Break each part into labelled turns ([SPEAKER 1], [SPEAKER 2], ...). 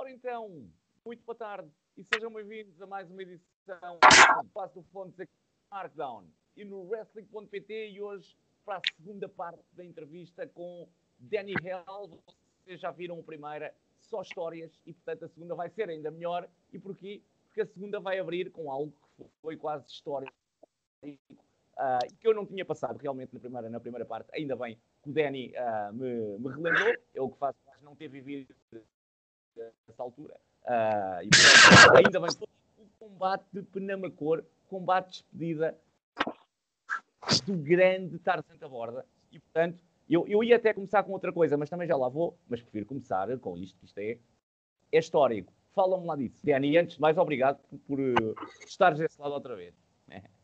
[SPEAKER 1] Ora então, muito boa tarde e sejam bem-vindos a mais uma edição do Passo do Fontes aqui no Markdown e no Wrestling.pt e hoje para a segunda parte da entrevista com Danny Hell. Vocês já viram a primeira, só histórias e portanto a segunda vai ser ainda melhor. E porquê? Porque a segunda vai abrir com algo que foi quase histórico uh, que eu não tinha passado realmente na primeira, na primeira parte. Ainda bem que o Danny uh, me, me relembrou, eu que faço não ter vivido nessa altura. Uh, e, portanto, ainda bem o combate de Penamacor, combate de despedida do grande Tarzan da Borda. E portanto, eu, eu ia até começar com outra coisa, mas também já lá vou, mas prefiro começar com isto, que isto é, é histórico. Fala-me lá disso. Danny, antes de mais, obrigado por, por uh, estares desse lado outra vez.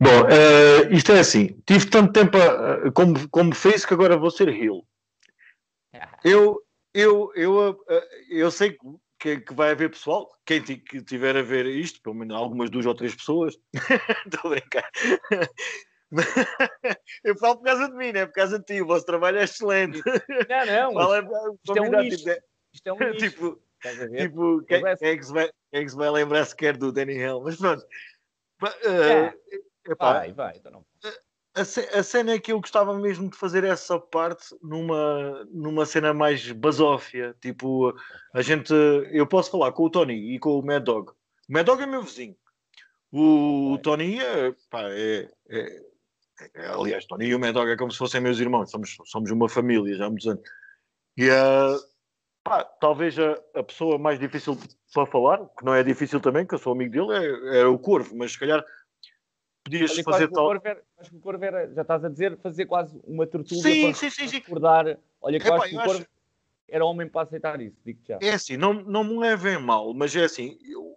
[SPEAKER 2] Bom, uh, isto é assim, tive tanto tempo a, como, como fez que agora vou ser heel. Eu, eu, eu, uh, eu sei que, que, vai haver pessoal, quem que tiver a ver isto, pelo menos algumas duas ou três pessoas, estou a brincar. eu falo por causa de mim, não é por causa de ti, o vosso trabalho é excelente.
[SPEAKER 1] Não, não, Fala, isto, é um lixo. Tipo, isto é um lixo.
[SPEAKER 2] tipo, tipo quem, quem, é que se vai, quem é que se vai lembrar sequer do Danny Hill? Mas pronto. Uh,
[SPEAKER 1] é. Epá, vai, vai, então não.
[SPEAKER 2] A, a, cena é que eu gostava mesmo de fazer essa parte numa, numa cena mais basófia. Tipo, a gente. Eu posso falar com o Tony e com o Mad Dog. O Mad Dog é meu vizinho. O Tony é, pá, é, é, é, Aliás, Tony e o Mad Dog é como se fossem meus irmãos. Somos, somos uma família já há muitos anos. E uh, pá, talvez a, a pessoa mais difícil para falar, que não é difícil também, que eu sou amigo dele, é, é o Corvo, mas se calhar podias fazer tal.
[SPEAKER 1] acho que o Corvo era, já estás a dizer, fazer quase uma tortura
[SPEAKER 2] sim,
[SPEAKER 1] para,
[SPEAKER 2] sim, sim, sim.
[SPEAKER 1] recordar. Olha, que Epá, eu acho que o Corvo acho... era homem para aceitar isso, digo já.
[SPEAKER 2] É assim, não, não me levem mal, mas é assim, eu,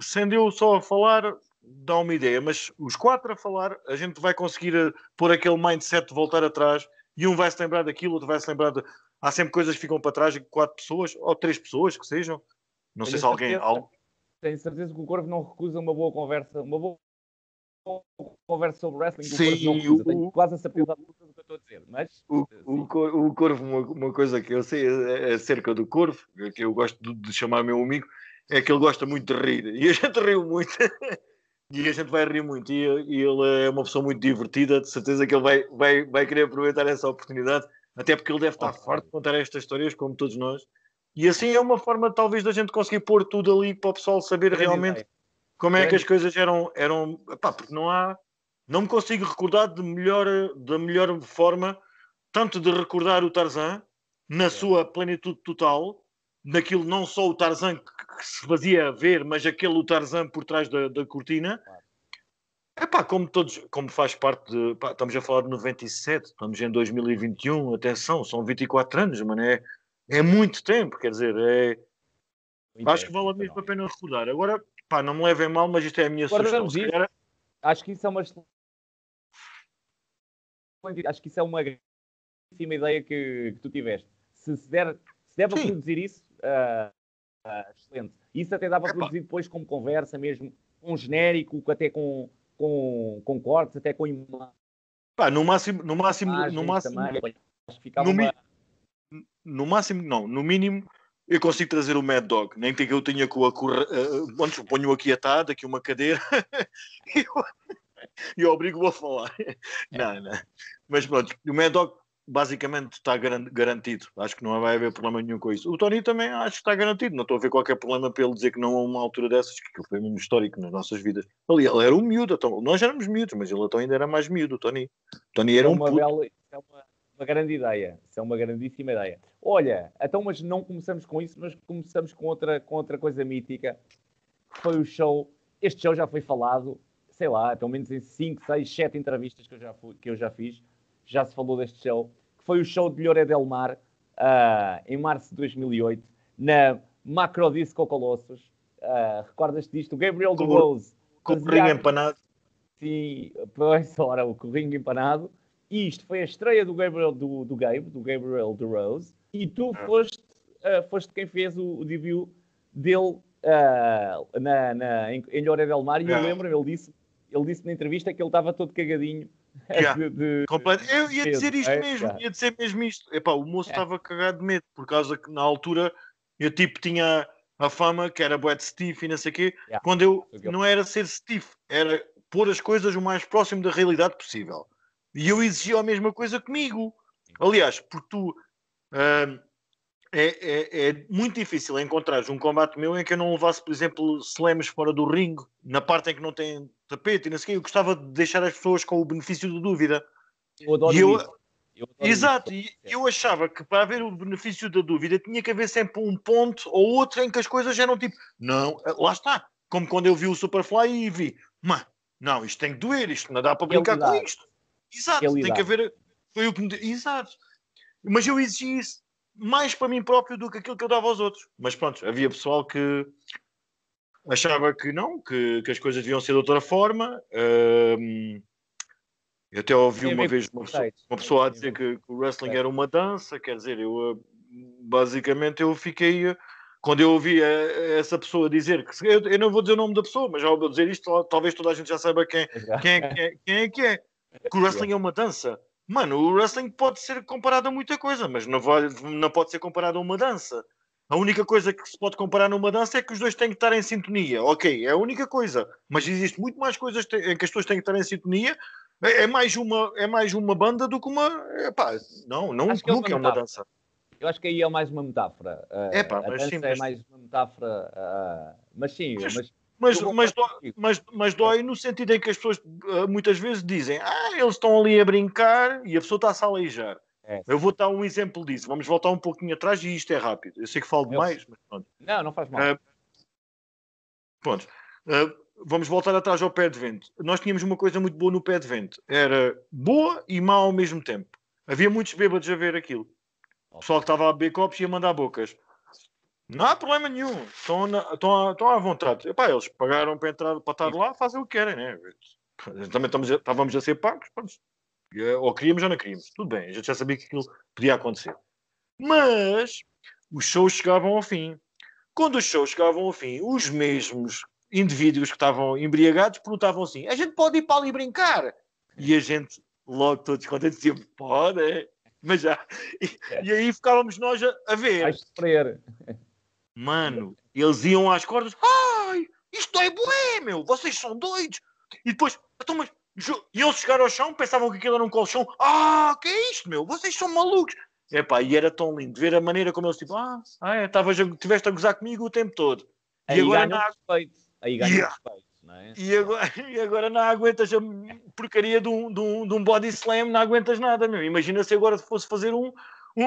[SPEAKER 2] sendo eu só a falar, dá uma ideia, mas os quatro a falar, a gente vai conseguir eh, pôr aquele mindset de voltar atrás e um vai se lembrar daquilo, outro vai se lembrar de. Há sempre coisas que ficam para trás e quatro pessoas, ou três pessoas que sejam. Não Tenho sei se alguém. Certeza,
[SPEAKER 1] Tenho certeza que o Corvo não recusa uma boa conversa, uma boa conversa sobre wrestling,
[SPEAKER 2] Sim,
[SPEAKER 1] o Corvo Tenho quase a certeza do que eu estou a dizer. Mas,
[SPEAKER 2] o, o, o Corvo, uma, uma, coisa que eu sei acerca do Corvo, que eu gosto de, de, chamar meu amigo, é que ele gosta muito de rir. E a gente riu muito. e a gente vai rir muito. E, e, ele é uma pessoa muito divertida. De certeza que ele vai, vai, vai querer aproveitar essa oportunidade. Até porque ele deve estar oh, farto de contar estas histórias, como todos nós. E assim é uma forma, talvez, da gente conseguir pôr tudo ali para o pessoal saber realmente ideia como é que as coisas eram. eram pá, porque não há. Não me consigo recordar de melhor, da melhor forma, tanto de recordar o Tarzan na sua plenitude total, daquilo não só o Tarzan que, que se fazia ver, mas aquele o Tarzan por trás da, da cortina. É pá, como todos, como faz parte de. Pá, estamos a falar de 97, estamos em 2021, atenção, são 24 anos, mano, é, é muito tempo, quer dizer, é. Acho que vale a mesma pena recordar. Agora, Pá, não me levem mal, mas isto é a minha
[SPEAKER 1] sugestão. Calhar... Acho que isso é uma acho que isso é uma grandíssima ideia que, que tu tiveste. Se, se der, se der para Sim. produzir isso, uh, uh, excelente. Isso até dá para produzir depois como conversa mesmo, com um genérico, até com, com, com cortes, até com
[SPEAKER 2] imagens. Pá, no máximo, no máximo, no máximo, também, no, uma... no máximo, não, no mínimo eu consigo trazer o Mad Dog, nem que eu tenha com a correr. Uh, antes ponho aqui atado, aqui uma cadeira e eu, eu obrigo-o a falar. É. Não, não. Mas pronto, o Mad Dog basicamente está garantido. Acho que não vai haver problema nenhum com isso. O Tony também acho que está garantido. Não estou a ver qualquer problema para ele dizer que não há uma altura dessas, que foi mesmo histórico nas nossas vidas. Ali, ele era um miúdo, então, nós éramos miúdos, mas ele então ainda era mais miúdo, o Tony. O Tony era é um
[SPEAKER 1] uma bela, é uma, uma grande ideia. Isso é uma grandíssima ideia. Olha, então, mas não começamos com isso, mas começamos com outra, com outra coisa mítica, que foi o show. Este show já foi falado, sei lá, pelo menos em 5, 6, 7 entrevistas que eu já, fui, que eu já fiz, já se falou deste show, que foi o show de Lloret del Mar, uh, em março de 2008, na Macro Disco Colossus. Uh, Recordas-te disto? O Gabriel do Rose.
[SPEAKER 2] Com o corrinho empanado.
[SPEAKER 1] Sim, pois, ora, o corrinho empanado. E isto foi a estreia do Gabriel do, do Gabe, do Gabriel do Rose, e tu ah. foste, uh, foste quem fez o, o debut dele uh, na, na, em, em del Mar, e eu lembro, ele disse, ele disse na entrevista que ele estava todo cagadinho.
[SPEAKER 2] Yeah. De, de, eu ia dizer isto é, mesmo, yeah. ia dizer mesmo isto. Epá, o moço estava cagado de medo, por causa que na altura eu tipo tinha a fama que era bué de stiff e não sei o quê,
[SPEAKER 1] Yeah.
[SPEAKER 2] quando eu não era ser stiff, era pôr as coisas o mais próximo da realidade possível. E eu exigia a mesma coisa comigo. Aliás, porque tu é, é, é muito difícil encontrar um combate meu em que eu não levasse, por exemplo, slams fora do ringue, na parte em que não tem tapete e não sei o quê. Eu gostava de deixar as pessoas com o benefício da dúvida.
[SPEAKER 1] Eu adoro
[SPEAKER 2] E eu-
[SPEAKER 1] isso. Eu adoro
[SPEAKER 2] Exato,
[SPEAKER 1] isso.
[SPEAKER 2] e eu achava que para haver o benefício da dúvida tinha que haver sempre um ponto ou outro em que as coisas eram tipo, não, lá está. Como quando eu vi o Superfly e vi, mano, não, isto tem que doer, isto não dá para brincar com isto. Exato, tem que
[SPEAKER 1] Realidade.
[SPEAKER 2] haver. Foi o que me... Exato. Mas eu exigi isso mais para mim próprio do que aquilo que eu dava aos outros. Mas pronto, havia pessoal que achava que não, que, que as coisas deviam ser de outra forma. Ahm, eu até ouvi uma vez uma pessoa, uma pessoa a dizer que, que o wrestling era uma dança, quer dizer, eu ah, basicamente eu fiquei. ah, Quando eu ouvi ah, essa pessoa dizer que eu, eu não vou dizer o nome da pessoa, mas já vou dizer isto, talvez toda a gente já saiba quem, quem, é, quem, é, quem é que é. Que o wrestling é uma dança. Mano, o wrestling pode ser comparado a muita coisa, mas não, vai, não pode ser comparado a uma dança. A única coisa que se pode comparar numa dança é que os dois têm que estar em sintonia. Ok, é a única coisa. Mas existe muito mais coisas em que as pessoas têm que estar em sintonia. É, é mais, uma, é mais uma banda do que uma. Epá, não, não,
[SPEAKER 1] Acho que é
[SPEAKER 2] nunca é
[SPEAKER 1] uma
[SPEAKER 2] uma dança.
[SPEAKER 1] Eu acho que aí é mais uma metáfora.
[SPEAKER 2] Epá,
[SPEAKER 1] a
[SPEAKER 2] mas
[SPEAKER 1] dança
[SPEAKER 2] sim,
[SPEAKER 1] é
[SPEAKER 2] mas-
[SPEAKER 1] mais uma metáfora. ah, mas sim,
[SPEAKER 2] Mas-
[SPEAKER 1] mas,
[SPEAKER 2] Mas, mas, dói, mas, mas dói no sentido em que as pessoas ah, muitas vezes dizem ah, eles estão ali a brincar e a pessoa está-se a aleijar.
[SPEAKER 1] É.
[SPEAKER 2] Eu vou dar um exemplo disso. Vamos voltar um pouquinho atrás e isto é rápido. Eu sei que falo demais, mas pronto.
[SPEAKER 1] não, não faz mal.
[SPEAKER 2] Ah, Pronto. Ah, vamos voltar atrás ao pé de vento. Nós tínhamos uma coisa muito boa no pé de vento. Era boa e má ao mesmo tempo. Havia muitos bêbados a ver aquilo. O pessoal que estava a beber copos ia mandar bocas. Não há problema nenhum. Estão, na- estão, à, estão à vontade. Epá, eles pagaram para, entrar, para estar lá, fazem o que querem, né? Também estamos a- estávamos a ser pagos. Eh, Ou queríamos ou não queríamos. Tudo bem, a gente já sabia que aquilo podia acontecer. Mas os shows chegavam ao fim. Quando os shows chegavam ao fim, os mesmos indivíduos que estavam embriagados perguntavam assim: a gente pode ir para ali brincar? E a gente, logo todos contentes, dizia: pode, mas já. E, e aí ficávamos nós a, a ver.
[SPEAKER 1] Vais sofrer.
[SPEAKER 2] Mano, eles iam às cordas. Ai, isto é bué, meu. Vocês são doidos. E depois, então, mas, ju- iam chegar ao chão, pensavam que aquilo era um colchão. Ah, que é isto, meu? Vocês são malucos. Epá, e era tão lindo ver a maneira como eles tipo, ah, ah é, tiveste a gozar comigo o tempo todo. E
[SPEAKER 1] Aí
[SPEAKER 2] agora, não,
[SPEAKER 1] respeito. Aí ganham
[SPEAKER 2] Yeah.
[SPEAKER 1] respeito, não é?
[SPEAKER 2] e, agora, e agora não aguentas a porcaria de um, de, um, de um body slam, não aguentas nada, meu. Imagina se agora fosse fazer um, um,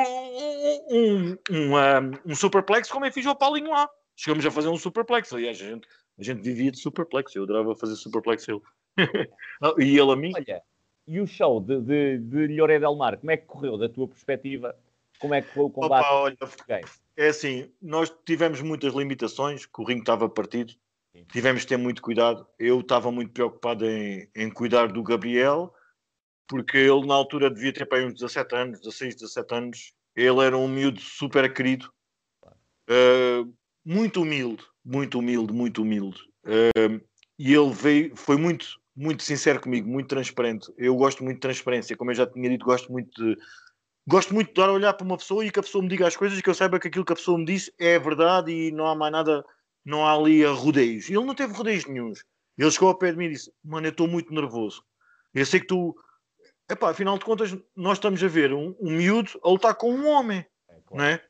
[SPEAKER 2] um, um, um, superplex como eu fiz ao Paulinho lá. Chegamos a fazer um superplex. Aliás, a gente, a gente vivia de superplex. Eu adorava fazer superplex ele. Ah, e ele a mim.
[SPEAKER 1] Olha, e o show de, de, de Lloré Del Mar, como é que correu da tua perspectiva? Como é que foi o combate?
[SPEAKER 2] Opa, olha. É assim, nós tivemos muitas limitações, que o ringue estava partido,
[SPEAKER 1] Sim.
[SPEAKER 2] tivemos de ter muito cuidado. Eu estava muito preocupado em, em cuidar do Gabriel, porque ele na altura devia ter para uns 17 anos, 16, 17 anos. Ele era um miúdo super querido, uh, muito humilde, muito humilde, muito humilde. Uh, e ele veio, foi muito, muito sincero comigo, muito transparente. Eu gosto muito de transparência, como eu já tinha dito, gosto muito de gosto muito de dar a olhar para uma pessoa e que a pessoa me diga as coisas e que eu saiba que aquilo que a pessoa me disse é verdade e não há mais nada, não há ali a rodeios. Ele não teve rodeios nenhums. Ele chegou ao pé de mim e disse: Mano, eu estou muito nervoso. Eu sei que tu, epá, afinal de contas, nós estamos a ver um, um miúdo a lutar com um homem,
[SPEAKER 1] É, claro.
[SPEAKER 2] não é?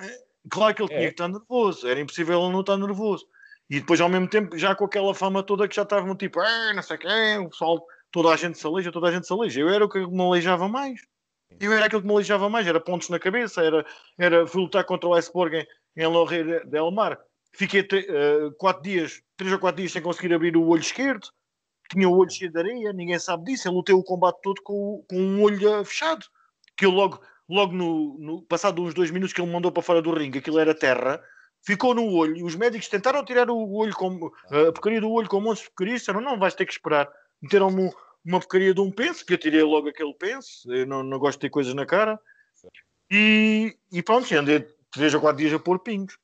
[SPEAKER 2] É, Claro que ele
[SPEAKER 1] É.
[SPEAKER 2] tinha que estar nervoso, era impossível ele não estar nervoso. E depois, ao mesmo tempo, já com aquela fama toda que já estavam tipo, "Ah, não sei quem, o pessoal, toda a gente se aleija, toda a gente se aleija. Eu era o que me aleijava mais. Eu era aquilo que me aleijava mais, era pontos na cabeça, era, era fui lutar contra o Iceborg em, em Lorre del Mar. Fiquei eh, quatro dias, três ou quatro dias sem conseguir abrir o olho esquerdo. Tinha o olho cheio de areia, ninguém sabe disso. Eu lutei o combate todo com, o- com um olho eh, fechado. Que eu logo, logo no, no passado uns dois minutos que ele mandou para fora do ringue, aquilo era terra, ficou no olho. E os médicos tentaram tirar o olho com a porcaria do olho com montes de porcaria. Disseram, não, vais ter que esperar. Meteram-me uma porcaria de um penso, que eu tirei logo aquele penso. Eu não, não gosto de ter coisas na cara. E, e pronto, andei três ou quatro dias a pôr pingos.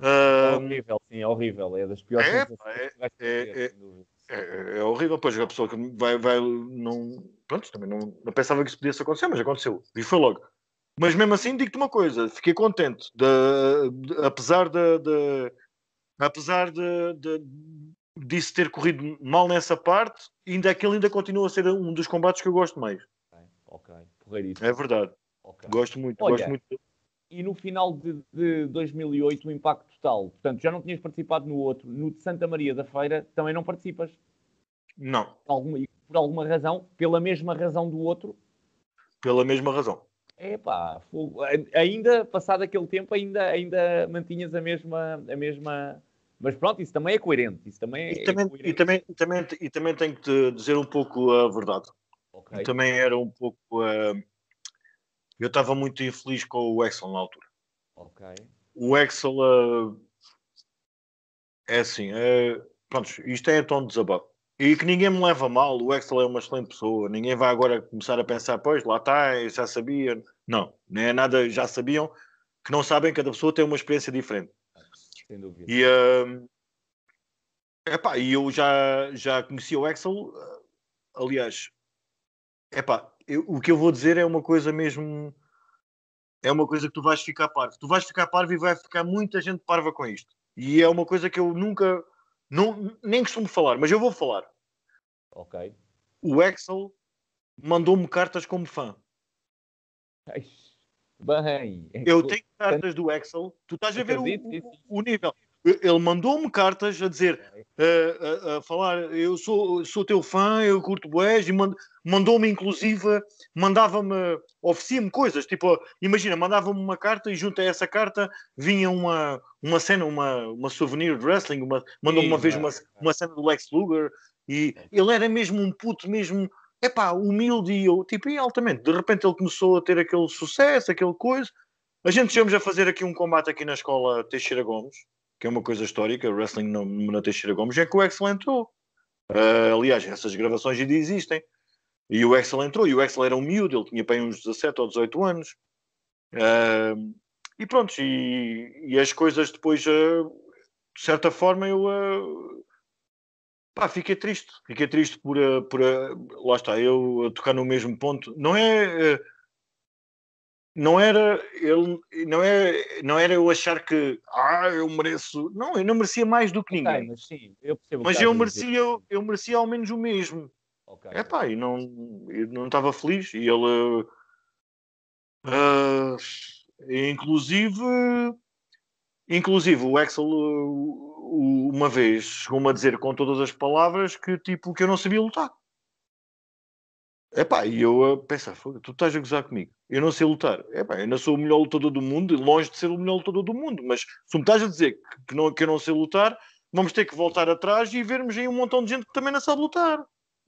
[SPEAKER 1] É
[SPEAKER 2] Ah,
[SPEAKER 1] horrível, sim, é horrível. É das piores
[SPEAKER 2] É, pá, é- é- é-. É, é horrível, pois a pessoa que vai, vai não. Pronto, também não, não pensava que isso pudesse acontecer, mas aconteceu. E foi logo. Mas mesmo assim, digo-te uma coisa, fiquei contente, de, de, apesar de, de apesar de, de, disso ter corrido mal nessa parte, ainda aquele ainda continua a ser um dos combates que eu gosto mais.
[SPEAKER 1] Ok, ok.
[SPEAKER 2] É verdade. Okay. Gosto muito, Olha, gosto muito.
[SPEAKER 1] E no final de, de 2008, o impacto total, portanto, já não tinhas participado no outro, no de Santa Maria da Feira, também não participas?
[SPEAKER 2] Não.
[SPEAKER 1] Alguma, por alguma razão? Pela mesma razão do outro?
[SPEAKER 2] Pela mesma razão.
[SPEAKER 1] É pá, ainda passado aquele tempo, ainda, ainda mantinhas a mesma, a mesma. Mas pronto, isso também é coerente. Isso também é,
[SPEAKER 2] e, também,
[SPEAKER 1] coerente.
[SPEAKER 2] E, também, e, também, e também tenho que te dizer um pouco a verdade. Okay. Também era um pouco. Uh, eu estava muito infeliz com o Excel na altura.
[SPEAKER 1] Ok.
[SPEAKER 2] O Excel uh, é assim, uh, pronto, isto é tom de desabafo. E que ninguém me leva mal, o Excel é uma excelente pessoa, ninguém vai agora começar a pensar, pois, lá está, já sabia. Não, não é nada, já sabiam, que não sabem, cada pessoa tem uma experiência diferente.
[SPEAKER 1] Sem dúvida.
[SPEAKER 2] E, uh, epá, e eu já, já conheci o Excel, aliás, epá, eu, o que eu vou dizer é uma coisa mesmo, é uma coisa que tu vais ficar parvo. Tu vais ficar parvo e vai ficar muita gente parva com isto. E é uma coisa que eu nunca não, nem costumo falar, mas eu vou falar.
[SPEAKER 1] Ok.
[SPEAKER 2] O Excel mandou-me cartas como fã.
[SPEAKER 1] Bem.
[SPEAKER 2] Eu tenho cartas do Excel. Tu estás a ver o, o, o nível. Ele mandou-me cartas a dizer, a, a, a, falar, eu sou, sou teu fã, eu curto boés, e mandou-me inclusive, mandava-me, oferecia-me coisas, tipo, imagina, mandava-me uma carta e junto a essa carta vinha uma, uma cena, uma, uma souvenir de wrestling, mandou-me uma vez uma, uma cena do Lex Luger, e ele era mesmo um puto, mesmo, epá, humilde, e eu, tipo, e altamente, de repente ele começou a ter aquele sucesso, aquele coisa, a gente chegamos a fazer aqui um combate aqui na escola Teixeira Gomes, que é uma coisa histórica, wrestling no, na Teixeira Gomes, é que o Excel entrou. Uh, aliás, essas gravações ainda existem. E o Excel entrou, e o Excel era um miúdo, ele tinha bem uns 17 ou 18 anos. Uh, e pronto, e, e, as coisas depois, uh, de certa forma, eu pá, fiquei triste. Fiquei triste por, por lá está, eu a tocar no mesmo ponto. Não é não era ele não é não era eu achar que ah eu mereço. Não eu não merecia mais do que ninguém.
[SPEAKER 1] okay, mas sim eu percebo
[SPEAKER 2] mas eu merecia eu, eu, merecia ao menos o mesmo. É pá e não eu não estava feliz. E ele uh, inclusive inclusive o Axel uma vez chegou-me a dizer com todas as palavras que tipo que eu não sabia lutar Epá, e eu penso, tu estás a gozar comigo, eu não sei lutar. Epá, eu não sou o melhor lutador do mundo, longe de ser o melhor lutador do mundo, mas se me estás a dizer que, não, que eu não sei lutar, vamos ter que voltar atrás e vermos aí um montão de gente que também não sabe lutar.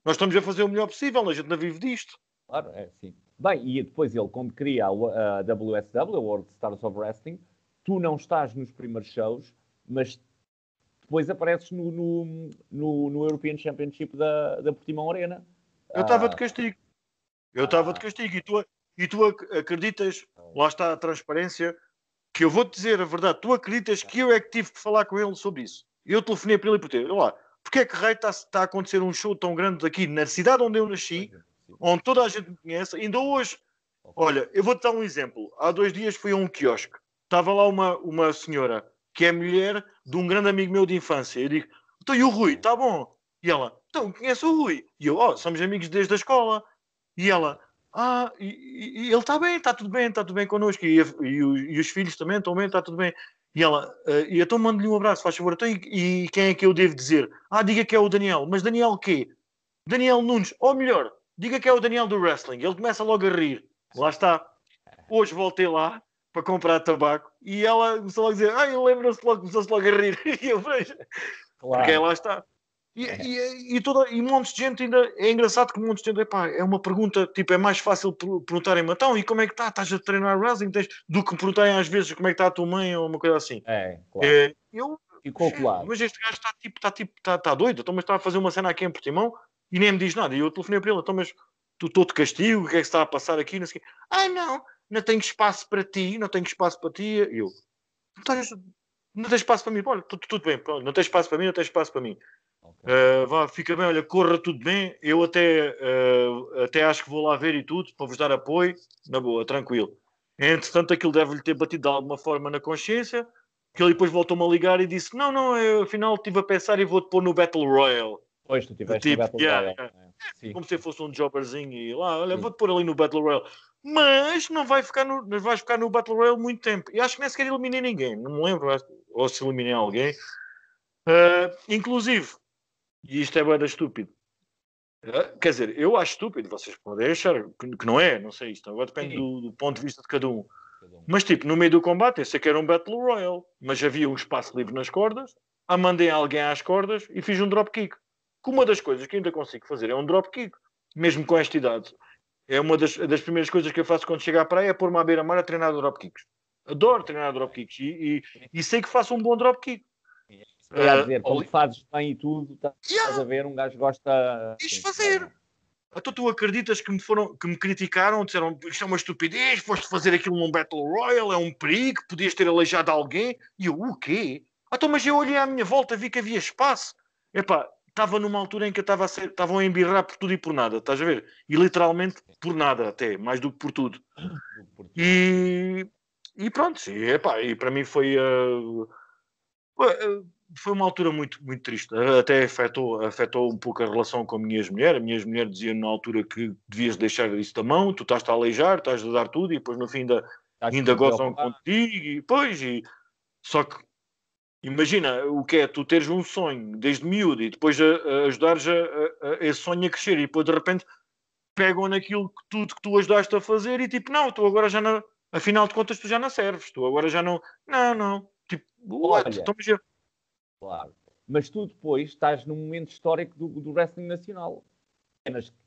[SPEAKER 2] Nós estamos a fazer o melhor possível, a gente não vive disto.
[SPEAKER 1] Claro, é sim. Bem, e depois ele, quando cria a, a WSW, a World Stars of Wrestling, tu não estás nos primeiros shows, mas depois apareces no, no, no, no European Championship da, da Portimão Arena.
[SPEAKER 2] Eu estava de ah. castigo. Eu estava de castigo. E tu, e tu acreditas, lá está a transparência, que eu vou-te dizer a verdade. Tu acreditas que eu é que tive que falar com ele sobre isso. Eu telefonei para ele e por ter. Lá, porque é que Rei está, a acontecer um show tão grande aqui na cidade onde eu nasci, onde toda a gente me conhece, ainda hoje. Olha, eu vou-te dar um exemplo. Há dois dias fui a um quiosque. Estava lá uma, uma senhora que é mulher de um grande amigo meu de infância. Eu digo, então e o Rui, está bom? E ela, então, conhece o Rui? E eu, oh, somos amigos desde a escola. E ela, ah, e, e ele está bem, está tudo bem, está tudo bem connosco. E, e, e, os filhos também estão bem, está tudo bem. E ela, uh, e então mando-lhe um abraço, faz favor. Então, e, e, quem é que eu devo dizer? Ah, diga que é o Daniel. Mas Daniel quê? Daniel Nunes. Ou melhor, diga que é o Daniel do wrestling. Ele começa logo a rir. Lá está. Hoje voltei lá para comprar tabaco e ela começou logo a dizer, ah, lembra-se logo, começou-se logo a rir. E eu vejo. Claro. Porque lá está. E, é. e, e, toda, e montes de gente ainda. É engraçado que montes de gente. Epá, é uma pergunta, tipo, é mais fácil perguntarem-me então, e como é que está? Estás a treinar wrestling? Tens, do que perguntarem às vezes como é que está a tua mãe ou uma coisa assim.
[SPEAKER 1] É, claro. É,
[SPEAKER 2] eu,
[SPEAKER 1] Ficou claro.
[SPEAKER 2] Mas este gajo está tipo, está tipo, está, está doido, então, mas está a fazer uma cena aqui em Portimão e nem me diz nada. E eu telefonei para ele, então, mas tu estou de castigo, o que é que está a passar aqui? Não sei Ah, não, não tenho espaço para ti, não tenho espaço para ti. E eu, não tens espaço para mim? Olha, tudo, tudo bem, não tens espaço para mim, não tens espaço para mim. Okay. Uh, vá, fica bem, olha, corra tudo bem. Eu até, uh, até acho que vou lá ver e tudo, para vos dar apoio, na boa, tranquilo. Entretanto, aquilo deve-lhe ter batido de alguma forma na consciência, que ele depois voltou-me a ligar e disse: Não, não, eu afinal estive a pensar e vou-te pôr no Battle Royale.
[SPEAKER 1] Pois, tu tiveste tipo, no Battle yeah, Royale. Yeah.
[SPEAKER 2] É. Como se fosse um jobberzinho e lá, olha, vou-te pôr ali no Battle Royale. Mas não vai ficar no, não vais ficar no Battle Royale muito tempo. E acho que nem sequer eliminei ninguém, não me lembro, ou se eliminei alguém. Uh, inclusive, e isto é bem estúpido, uh, quer dizer, eu acho estúpido, vocês podem achar que, não é, não sei isto, agora depende do, do, ponto de vista de cada um. Mas tipo, no meio do combate, eu sei que era um Battle Royale, mas havia um espaço livre nas cordas, a mandei alguém às cordas e fiz um dropkick. Que uma das coisas que ainda consigo fazer é um dropkick, mesmo com esta idade. É uma das, das primeiras coisas que eu faço quando chego à praia é pôr-me à beira-mar a treinar dropkicks. Adoro treinar dropkicks e, e, e sei que faço um bom dropkick.
[SPEAKER 1] É a dizer, como fazes bem e tudo, estás yeah. a ver, um gajo gosta.
[SPEAKER 2] Isto fazer. Então tu acreditas que me, foram, que me criticaram, disseram isto é uma estupidez, foste fazer aquilo num Battle Royale, é um perigo, podias ter aleijado alguém. E eu, o quê? Então, mas eu olhei à minha volta, vi que havia espaço. Epá, estava numa altura em que estava estavam a embirrar por tudo e por nada, estás a ver? E literalmente por nada até, mais do que por tudo. E, e pronto, e, epá, e para mim foi... Uh, foi uma altura muito, muito triste. Até afetou, afetou um pouco a relação com a minha ex-mulher. A minha ex-mulher dizia na altura que devias deixar isso da mão, tu estás a aleijar, estás a dar tudo e depois no fim ainda, ainda gozam contigo. E, pois, e, só que imagina o que é tu teres um sonho desde miúdo e depois a, a ajudares a, a, a, esse sonho a crescer e depois de repente pegam naquilo que tudo que tu ajudaste a fazer e tipo, não, tu agora já não, afinal de contas tu já não serves, tu agora já não, não, não, tipo, what? Olha, então,
[SPEAKER 1] Claro. Mas tu depois estás num momento histórico do, do wrestling nacional.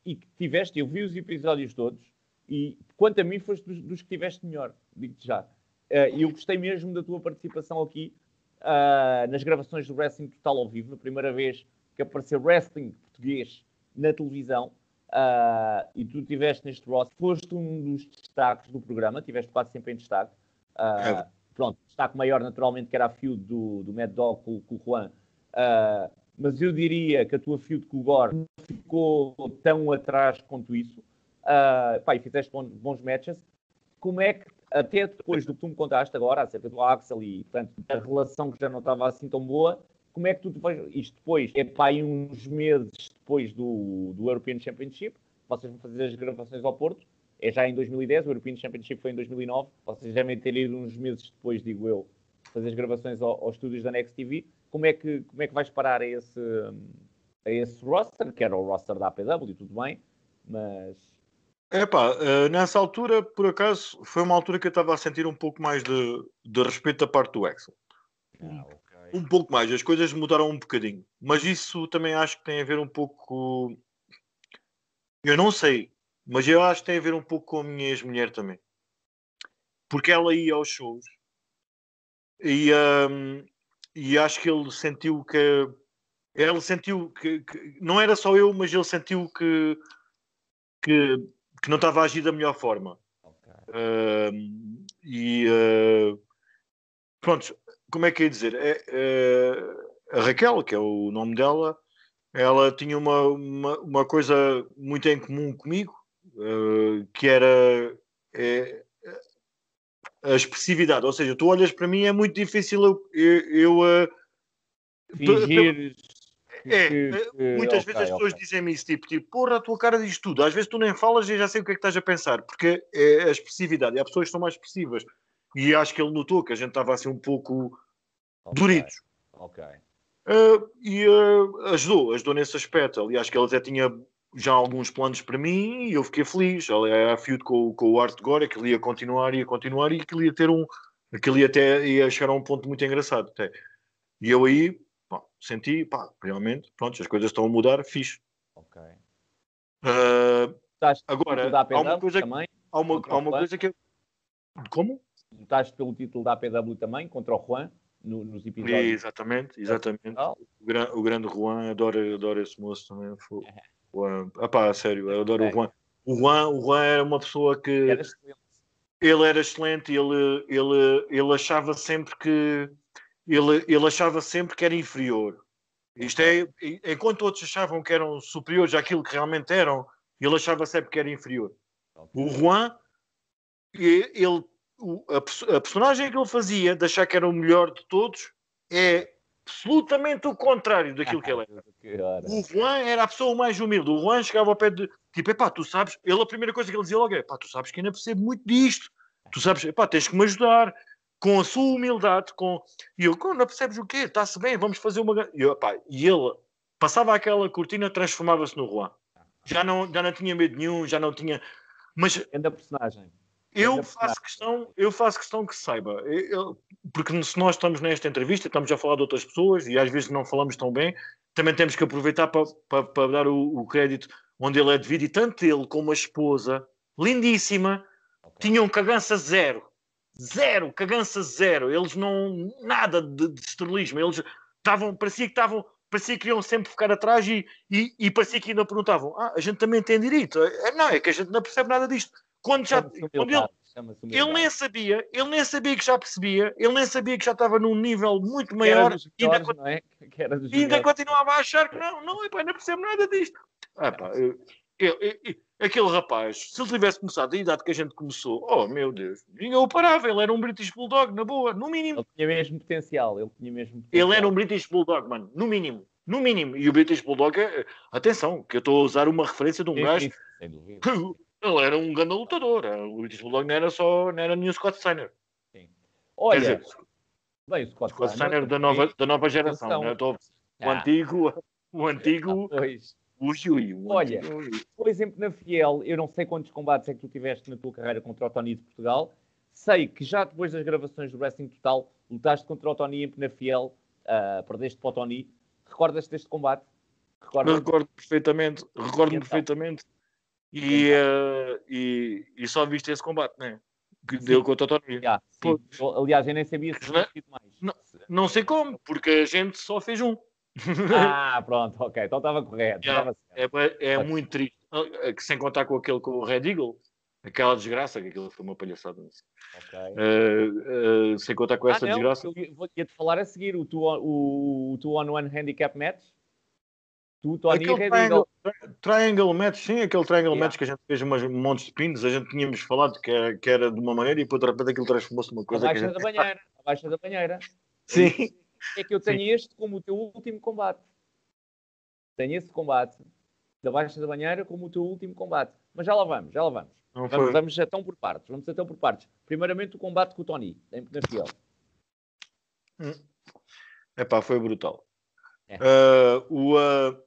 [SPEAKER 1] E que tiveste, eu vi os episódios todos, e quanto a mim foste dos, dos que tiveste melhor, digo-te já. Uh, e eu gostei mesmo da tua participação aqui uh, nas gravações do Wrestling Total ao vivo, na primeira vez que apareceu wrestling português na televisão. Uh, e tu tiveste neste roster, foste um dos destaques do programa, tiveste quase sempre em destaque. Uh, pronto, destaque maior naturalmente que era a feud do, do Mad Dog com, com o Juan, uh, mas eu diria que a tua feud com o Gore não ficou tão atrás quanto isso. Uh, pá, e fizeste bons, bons matches. Como é que, até depois do que tu me contaste agora, acerca do Axel e, portanto, a relação que já não estava assim tão boa, como é que tu depois, isto depois, é pá, uns meses depois do, do European Championship, vocês vão fazer as gravações ao Porto, é já em 2010, o European Championship foi em 2009, vocês devem ter ido uns meses depois, digo eu, fazer as gravações ao, aos estúdios da Next TV. Como é que, como é que vais parar a esse, a esse roster, que era o roster da APW e tudo bem, mas...
[SPEAKER 2] Epá, uh, nessa altura, por acaso, foi uma altura que eu estava a sentir um pouco mais de, de respeito da parte do Axel. Ah, okay. Um pouco mais, as coisas mudaram um bocadinho. Mas isso também acho que tem a ver um pouco. Eu não sei, mas eu acho que tem a ver um pouco com a minha ex-mulher também. Porque ela ia aos shows e, um, e acho que ele sentiu que. Ele sentiu que, que, Não era só eu, mas ele sentiu que. que, que não estava a agir da melhor forma. Okay. Um, e. Uh, pronto, como é que ia dizer? É, é, a Raquel, que é o nome dela, ela tinha uma, uma, uma coisa muito em comum comigo uh, que era é, a expressividade. Ou seja, tu olhas para mim, é muito difícil eu. eu, eu uh,
[SPEAKER 1] Fingir.
[SPEAKER 2] É, que, muitas okay, vezes as pessoas okay. dizem-me isso, tipo, tipo, porra, a tua cara diz tudo. Às vezes tu nem falas e já sei o que é que estás a pensar, porque é a expressividade. E há pessoas que são mais expressivas. E acho que ele notou que a gente estava assim um pouco okay.
[SPEAKER 1] Ok.
[SPEAKER 2] Uh, e uh, ajudou, ajudou nesse aspecto. Aliás, que ele até tinha já alguns planos para mim e eu fiquei feliz. Era a feud com, com o Art Gore, que ele ia continuar, ia continuar e que ele ia ter um. Aquilo ia até ia chegar a um ponto muito engraçado. Até. E eu aí senti, pá, realmente, pronto, as coisas estão a mudar, fixe.
[SPEAKER 1] Ok.
[SPEAKER 2] Uh, agora, há uma coisa também, que, há uma, há uma coisa que Como?
[SPEAKER 1] Lutaste pelo título da APW também, contra o Juan, no, nos episódios.
[SPEAKER 2] Exatamente, exatamente. O, gran, o grande Juan, adoro, adoro esse moço também. Foi, Juan. Epá, sério, eu adoro é. o Juan. O Juan. O Juan era uma pessoa que. Era ele era excelente, ele, ele, ele achava sempre que. Ele, ele achava sempre que era inferior. Isto é, enquanto outros achavam que eram superiores àquilo que realmente eram, ele achava sempre que era inferior. O Juan, ele a, a, personagem que ele fazia, de achar que era o melhor de todos, é absolutamente o contrário daquilo que ele era. O Juan era a pessoa mais humilde. O Juan chegava ao pé de tipo, epá, tu sabes, ele a primeira coisa que ele dizia logo é, pá, tu sabes que ainda percebo muito disto. Tu sabes, epá, tens que me ajudar com a sua humildade, com. E eu, não percebes o quê? Está-se bem, vamos fazer uma. E, eu, epá, e ele passava aquela cortina, transformava-se no Juan. Já não, já não tinha medo nenhum, já não tinha. Mas.
[SPEAKER 1] Ainda personagem.
[SPEAKER 2] Eu faço, questão, eu faço questão que saiba, eu, porque se nós estamos nesta entrevista, estamos a falar de outras pessoas e às vezes não falamos tão bem, também temos que aproveitar para, para, para dar o, o, crédito onde ele é devido. E tanto ele como a esposa, lindíssima, okay. tinham cagança zero. Zero, cagança zero. Eles não. nada de, de estrelismo. Eles estavam, parecia que estavam. Parecia que queriam sempre ficar atrás e, e, e parecia que ainda perguntavam: Ah, a gente também tem direito. É, não, é que a gente não percebe nada disto quando já quando ele, ele nem sabia, ele nem sabia que já percebia, ele nem sabia que já estava num nível muito maior
[SPEAKER 1] e ainda, não é?
[SPEAKER 2] ainda continuava a achar que não, não, epá, não percebo nada disto. Ah, pá, eu, eu, eu, aquele rapaz, se ele tivesse começado a idade que a gente começou, oh meu Deus, ninguém o parava, ele era um British Bulldog, na boa, no mínimo.
[SPEAKER 1] Ele tinha mesmo potencial, ele tinha mesmo potencial.
[SPEAKER 2] Ele era um British Bulldog, mano, no mínimo. No mínimo. E o British Bulldog, é, atenção, que eu estou a usar uma referência de um sim, gajo sim, Ele era um grande lutador. O British Bulldog não era só, não era nenhum Scott Steiner.
[SPEAKER 1] Sim. Olha, dizer, bem, o Scott,
[SPEAKER 2] Scott Steiner, da nova, da nova geração. Né? Tô, ah. O antigo, o antigo,
[SPEAKER 1] ah,
[SPEAKER 2] o Yui. O
[SPEAKER 1] Olha, antigo. por exemplo, na Fiel, eu não sei quantos combates é que tu tiveste na tua carreira contra o Tony de Portugal. Sei que já depois das gravações do Wrestling Total, lutaste contra o Tony em Penafiel, uh, perdeste para o Tony. Recordas-te deste combate?
[SPEAKER 2] Recordo perfeitamente, recordo-me então? perfeitamente. E, uh, e, e, só viste esse combate, né? Que sim. deu contra o Tony.
[SPEAKER 1] Yeah, Aliás, eu nem sabia se tinha sido mais.
[SPEAKER 2] Não, não sei como, porque a gente só fez um.
[SPEAKER 1] Ah, pronto, ok. Então estava correto.
[SPEAKER 2] Yeah, é, é muito triste. Ah, é sem contar com aquele com o Red Eagle, aquela desgraça, que aquilo foi uma palhaçada. Okay. Uh, uh, sem contar com ah, essa não, desgraça.
[SPEAKER 1] Ia-te falar a seguir o two on one handicap match. Tu, Tony
[SPEAKER 2] aquele triangle, triangle match, sim, aquele triangle yeah. match que a gente fez umas montes de pinos, a gente tínhamos falado que era, que era de uma maneira e depois de repente aquilo transformou-se numa coisa.
[SPEAKER 1] Abaixo
[SPEAKER 2] que a gente...
[SPEAKER 1] da banheira, abaixo da banheira.
[SPEAKER 2] Sim.
[SPEAKER 1] É que eu tenho sim. este como o teu último combate. Tenho esse combate da baixa da banheira como o teu último combate. Mas já lá vamos, já lá vamos. Vamos, vamos então por partes. Vamos então por partes. Primeiramente o combate com o Tony, em Penafiel.
[SPEAKER 2] Hum. Epá, foi brutal. É. Uh, o, uh,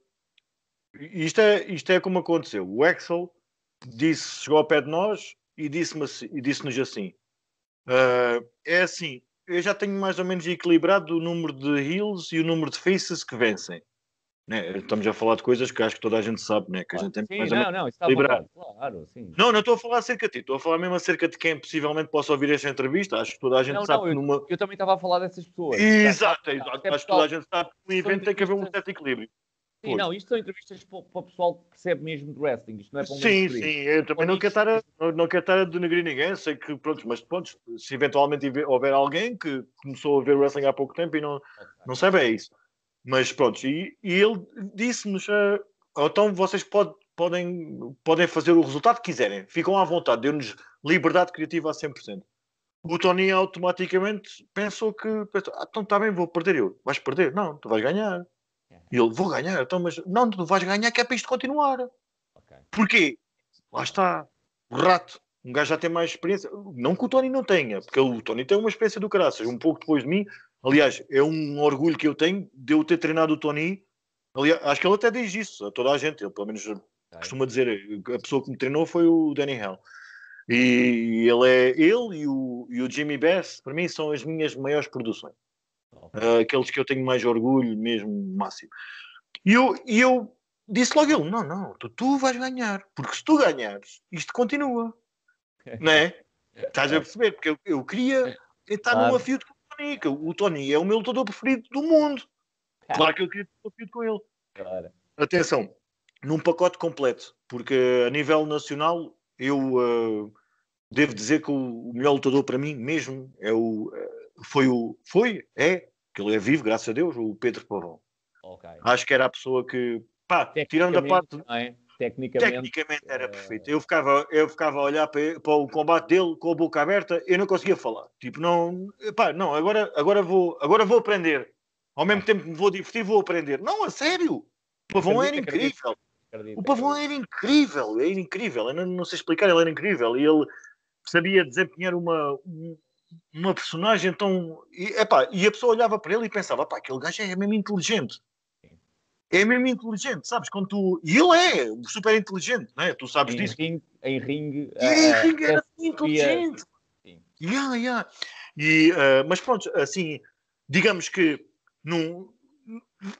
[SPEAKER 2] isto é, isto é como aconteceu. O Axel disse, chegou ao pé de nós e disse-nos assim, disse assim: uh, é assim, eu já tenho mais ou menos equilibrado o número de heals e o número de faces que vencem. Né? Estamos a falar de coisas que acho que toda a gente sabe, né? que a gente tem
[SPEAKER 1] sim, mais não, não, isso equilibrado. Claro, sim.
[SPEAKER 2] Não, não estou a falar acerca de ti, estou a falar mesmo acerca de quem possivelmente possa ouvir esta entrevista. Acho que toda a gente não, sabe
[SPEAKER 1] não,
[SPEAKER 2] eu,
[SPEAKER 1] numa. Eu também estava a falar dessas pessoas.
[SPEAKER 2] Exato, exato. Acho que toda a gente sabe que no evento tem que haver um certo equilíbrio.
[SPEAKER 1] Sim, não, isto são entrevistas para, o pessoal que percebe mesmo de wrestling, isto não é para um
[SPEAKER 2] Sim, sim, eu também não quero, estar a, não, não quero estar a denegrir ninguém, sei que, pronto, mas pronto, se eventualmente houver alguém que começou a ver wrestling há pouco tempo e não, não sabe, é isso. Mas pronto, e, e ele disse-nos, uh, então vocês pode, podem, podem fazer o resultado que quiserem, ficam à vontade, deu-nos liberdade criativa a 100%. O Tony automaticamente pensou que, pensou, ah, então está bem, vou perder eu. Vais perder? Não, tu vais ganhar. E ele, vou ganhar, então, mas não, tu vais ganhar que é para isto continuar. Okay. Porquê? Lá está, o rato. Um gajo já tem mais experiência. Não que o Tony não tenha, porque o Tony tem uma experiência do caraças, um pouco depois de mim. Aliás, é um orgulho que eu tenho de eu ter treinado o Tony. Aliás, acho que ele até diz isso a toda a gente. Ele, pelo menos, costuma dizer: a pessoa que me treinou foi o Danny Hell. E ele é ele e o, e o Jimmy Bass, para mim, são as minhas maiores produções uh, aqueles que eu tenho mais orgulho mesmo, máximo. E eu, e eu disse logo ele, não, não, tu, tu vais ganhar, porque se tu ganhares, isto continua, não é? Estás a perceber? Porque eu, eu queria estar claro. num afio com o Tony, que o Tony é o meu lutador preferido do mundo. Claro que eu queria ter um afio com ele. Claro. Atenção, num pacote completo, porque a nível nacional eu uh, devo dizer que o, o, melhor lutador para mim mesmo é o, uh, foi o foi, é que ele é vivo, graças a Deus, o Pedro Pavão. Okay. Acho que era a pessoa que, pá, tirando a parte.
[SPEAKER 1] É? tecnicamente.
[SPEAKER 2] Tecnicamente era perfeito. Eu ficava, eu ficava a olhar para, para, o combate dele com a boca aberta, eu não conseguia falar. Tipo, não, pá, não, agora, agora, vou, agora vou aprender. Ao mesmo tempo que me vou divertir, vou aprender. Não, a sério. O pavão era incrível. Acredito, o pavão era incrível, era incrível. Eu não, não sei explicar, ele era incrível. E ele sabia desempenhar uma, uma personagem tão. E, epá, e a pessoa olhava para ele e pensava: pá, aquele gajo é mesmo inteligente é mesmo inteligente, sabes? Quando tu... E ele é super inteligente, né? tu sabes
[SPEAKER 1] em
[SPEAKER 2] disso.
[SPEAKER 1] Ring, em ring,
[SPEAKER 2] e em uh, ring era uh, inteligente. Sim. Yeah, yeah. E, uh, mas pronto, assim, digamos que num,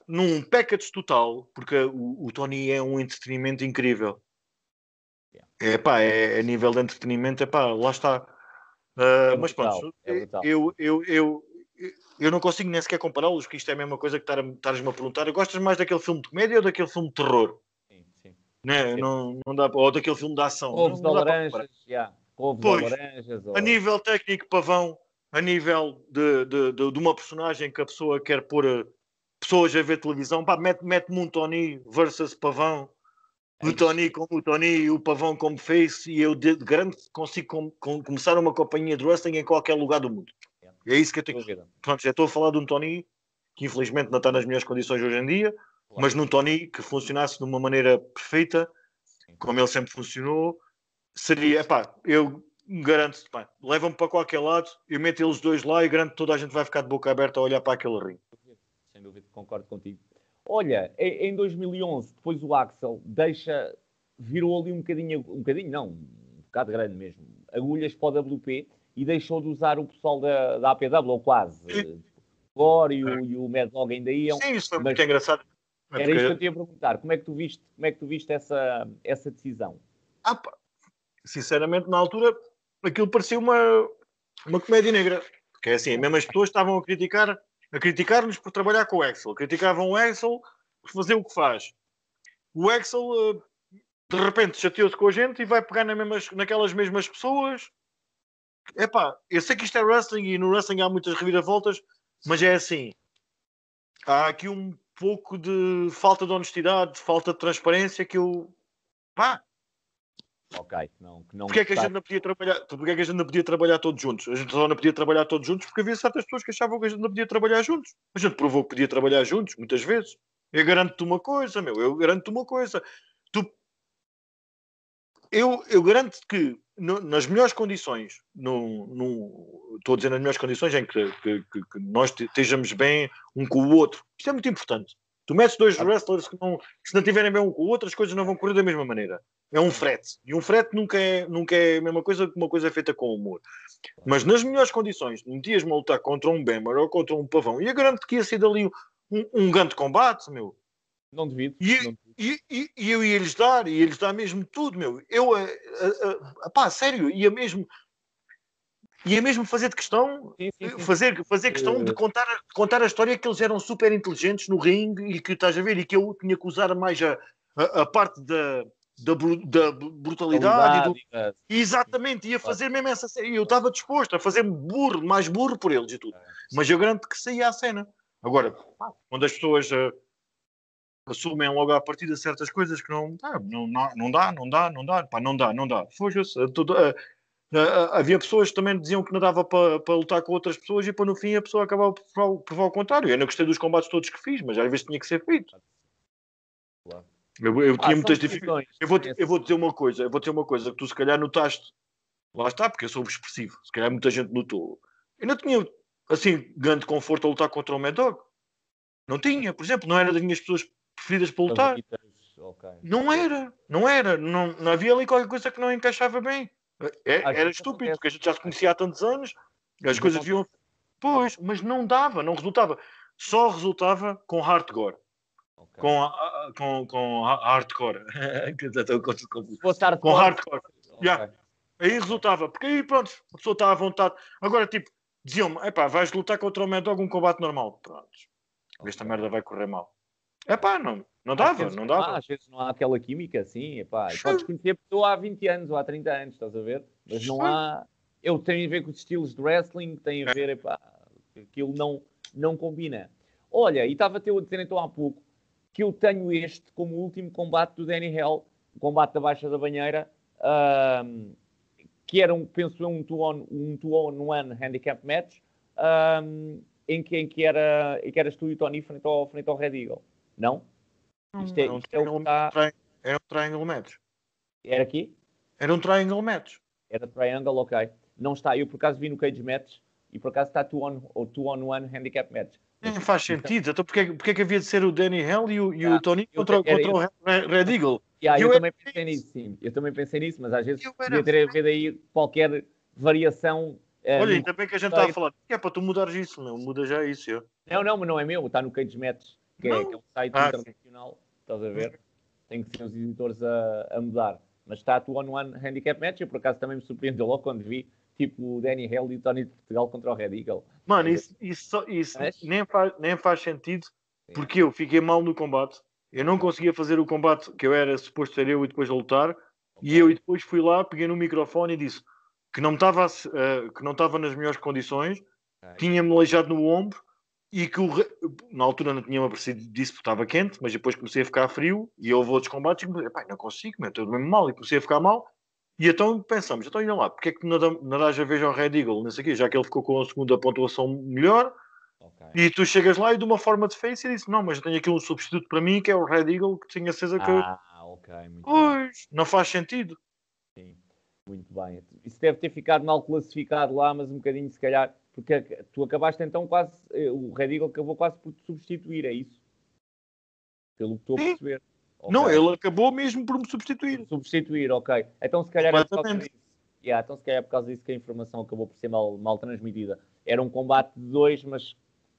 [SPEAKER 2] num package total, porque o, o Tony é um entretenimento incrível. Yeah. É pá, é, a nível de entretenimento, é pá, lá está. Uh, é mas pronto, é eu, eu, eu, eu não consigo nem sequer compará-los, porque isto é a mesma coisa que estares-me a perguntar. Gostas mais daquele filme de comédia ou daquele filme de terror? Sim, sim. Né? Não, não dá, ou daquele filme de ação.
[SPEAKER 1] Couves
[SPEAKER 2] de
[SPEAKER 1] laranjas. Couves pois, laranjas. Ou...
[SPEAKER 2] A nível técnico, pavão, a nível de, de, de, de, uma personagem que a pessoa quer pôr pessoas a ver televisão, pá, mete-me mete um Tony versus pavão. É o Tony como o Tony e o Pavão como face, e eu de grande consigo com, com, começar uma companhia de wrestling em qualquer lugar do mundo. É isso que eu tenho. Pronto, já estou a falar de um Tony que infelizmente não está nas minhas condições hoje em dia, claro. mas num Tony que funcionasse de uma maneira perfeita, como ele sempre funcionou, seria, epá, eu garanto-te, levam-me para qualquer lado, eu meto eles dois lá e garanto que toda a gente vai ficar de boca aberta a olhar para aquele ringue.
[SPEAKER 1] Sem dúvida, concordo contigo. Olha, em 2011, depois o Axel deixa, virou ali um bocadinho, um bocadinho não, um bocado grande mesmo, agulhas para o WP e deixou de usar o pessoal da, da APW, ou quase. O e o, e o Mad Dog ainda iam.
[SPEAKER 2] Sim, isso foi muito engraçado.
[SPEAKER 1] É era isso que eu te ia perguntar. Como é que tu viste, como é que tu viste essa, essa decisão?
[SPEAKER 2] Ah, pá. Sinceramente, na altura, aquilo parecia uma, uma comédia negra. Porque é assim, mesmo as pessoas estavam a criticar a criticar-nos por trabalhar com o Excel. Criticavam o Excel por fazer o que faz. O Excel, eh, de repente, chateou-se com a gente e vai pegar na mesmas, naquelas mesmas pessoas Epá, eu sei que isto é wrestling e no wrestling há muitas reviravoltas, mas é assim. Há aqui um pouco de falta de honestidade, de falta de transparência que eu. Pá!
[SPEAKER 1] Ok, não, que não
[SPEAKER 2] porque é que a gente não podia trabalhar? Porque é que a gente não podia trabalhar todos juntos? A gente só não podia trabalhar todos juntos porque havia certas pessoas que achavam que a gente não podia trabalhar juntos. A gente provou que podia trabalhar juntos, muitas vezes. Eu garanto-te uma coisa, meu, eu garanto-te uma coisa. Tu... Eu, eu garanto-te que no, nas melhores condições, no, no, estou a dizer nas melhores condições em que, que, que, que, nós estejamos bem um com o outro. Isto é muito importante. Tu metes dois wrestlers que, não, que se não estiverem bem um com o outro, as coisas não vão correr da mesma maneira. É um frete. E um frete nunca é, nunca é a mesma coisa que uma coisa feita com humor. Mas nas melhores condições, metias-me a lutar contra um Bemmer ou contra um Pavão, e eu garanto que ia ser dali um, um grande combate, meu.
[SPEAKER 1] Não devido.
[SPEAKER 2] E,
[SPEAKER 1] não
[SPEAKER 2] e, e, e, eu ia-lhes dar, ia-lhes dar mesmo tudo, meu. Eu, a, a, a, pá, sério, ia mesmo. Ia mesmo fazer de questão, sim, sim, sim. Fazer, fazer questão de eh, contar, de contar a história que eles eram super inteligentes no ringue e que estás a ver, e que eu tinha que usar mais a, a, a parte da, da, da brutalidade. Do... Exatamente, ia fazer mesmo essa cena. Eu estava disposto a fazer burro, mais burro por eles e tudo. É. Mas eu garanto que saía a cena. Agora, quando as pessoas. Uh, assumem logo à partida certas coisas que não, ah, não, não, não dá, não dá, não dá, pá, não dá, não dá. Uh, uh, uh, havia pessoas que também diziam que não dava para, para lutar com outras pessoas e para no fim a pessoa acabava por provar o contrário. Eu não gostei dos combates todos que fiz, mas às vezes tinha que ser feito. Claro. Eu, eu tinha ah, muitas dificuldades. Eu vou, eu vou dizer uma coisa, eu vou dizer uma coisa que tu se calhar notaste. Lá está, porque eu sou expressivo. Se calhar muita gente notou. Eu não tinha assim grande conforto a lutar contra o Mad Dog. Não tinha, por exemplo, não era das minhas pessoas preferidas para lutar. Okay. Não era, não era, não, não havia ali qualquer coisa que não encaixava bem. É, era estúpido, porque a gente já se conhecia há tantos anos, as coisas deviam. Pois, mas não dava, não resultava. Só resultava com hardcore. Okay. Com, a, com, com hardcore. com hardcore. Okay. Yeah. Aí resultava, porque aí pronto, a pessoa está à vontade. Agora, tipo, diziam-me: vais lutar contra o Mad Dog um combate normal. Pronto, okay. esta merda vai correr mal. É pá, não, não dava, não dava.
[SPEAKER 1] Não às vezes não há aquela química assim, epá, podes conhecer a pessoa há 20 anos ou há 30 anos, estás a ver? Mas não há. Eu tenho a ver com os estilos de wrestling, tem a é. ver, epá, aquilo não, não combina. Olha, e estava a dizer então há pouco que eu tenho este como último combate do Danny Hell o combate da Baixa da Banheira, um, que era, um, penso eu, um two-on um two one handicap match, um, em, que, em, que era, em que eras tu e o Tony frente ao, frente ao Red Eagle. Não?
[SPEAKER 2] Isto é, isto é o que está... Era um triangle match.
[SPEAKER 1] Era aqui?
[SPEAKER 2] Era um triangle match.
[SPEAKER 1] Era triangle, ok. Não está. Eu por acaso vi no cage match e por acaso está two on, ou two on one handicap match.
[SPEAKER 2] Nem faz sentido. Então porquê, porquê que havia de ser o Danny Hell e o, e o Tony contra, contra eu, o Red Eagle?
[SPEAKER 1] Yeah, eu, eu também pensei nisso, sim. Eu também pensei nisso, mas às vezes podia ter havido aí qualquer variação.
[SPEAKER 2] Uh, Olha, ainda bem que a gente está a falar. É para tu mudares isso, meu. Muda já isso. Eu.
[SPEAKER 1] Não, não, mas não é meu. Está no Cage Match, que, é, que é, um site ah, internacional. Sim. Estás a ver? Tem que ser os editores a, a mudar. Mas está a two on one handicap match. Eu por acaso também me surpreendeu logo quando vi tipo o Danny Hell e o Tony de Portugal contra o Red Eagle.
[SPEAKER 2] Mano, isso, isso, isso nem, faz, nem faz sentido porque eu fiquei mal no combate. Eu não conseguia fazer o combate que eu era suposto ser eu e depois lutar. E eu e depois fui lá, peguei no microfone e disse que não estava uh, que não estava nas melhores condições, okay. tinha-me aleijado no ombro e que o, na altura não tinha-me aparecido disso porque estava quente, mas depois comecei a ficar frio e houve outros combates e comecei, não consigo, estou mesmo mal e comecei a ficar mal e então pensamos, então olha lá, porque é que Nadaja veja o Red Eagle, o quê, já que ele ficou com a segunda pontuação melhor, okay. e tu chegas lá e de uma forma de face e disse, não, mas eu tenho aqui um substituto para mim que é o Red Eagle, que tinha certeza que...
[SPEAKER 1] Ah, ok, muito
[SPEAKER 2] Pois, bem. não faz sentido.
[SPEAKER 1] Sim, muito bem. Isso deve ter ficado mal classificado lá, mas um bocadinho se calhar, porque tu acabaste então quase, eh, o Red Eagle acabou quase por te substituir, é isso? Pelo que estou a perceber.
[SPEAKER 2] Okay. Não, ele acabou mesmo por me substituir.
[SPEAKER 1] Substituir, ok. Então se calhar é por causa disso. Yeah, então se calhar é por causa disso que a informação acabou por ser mal, mal transmitida. Era um combate de dois, mas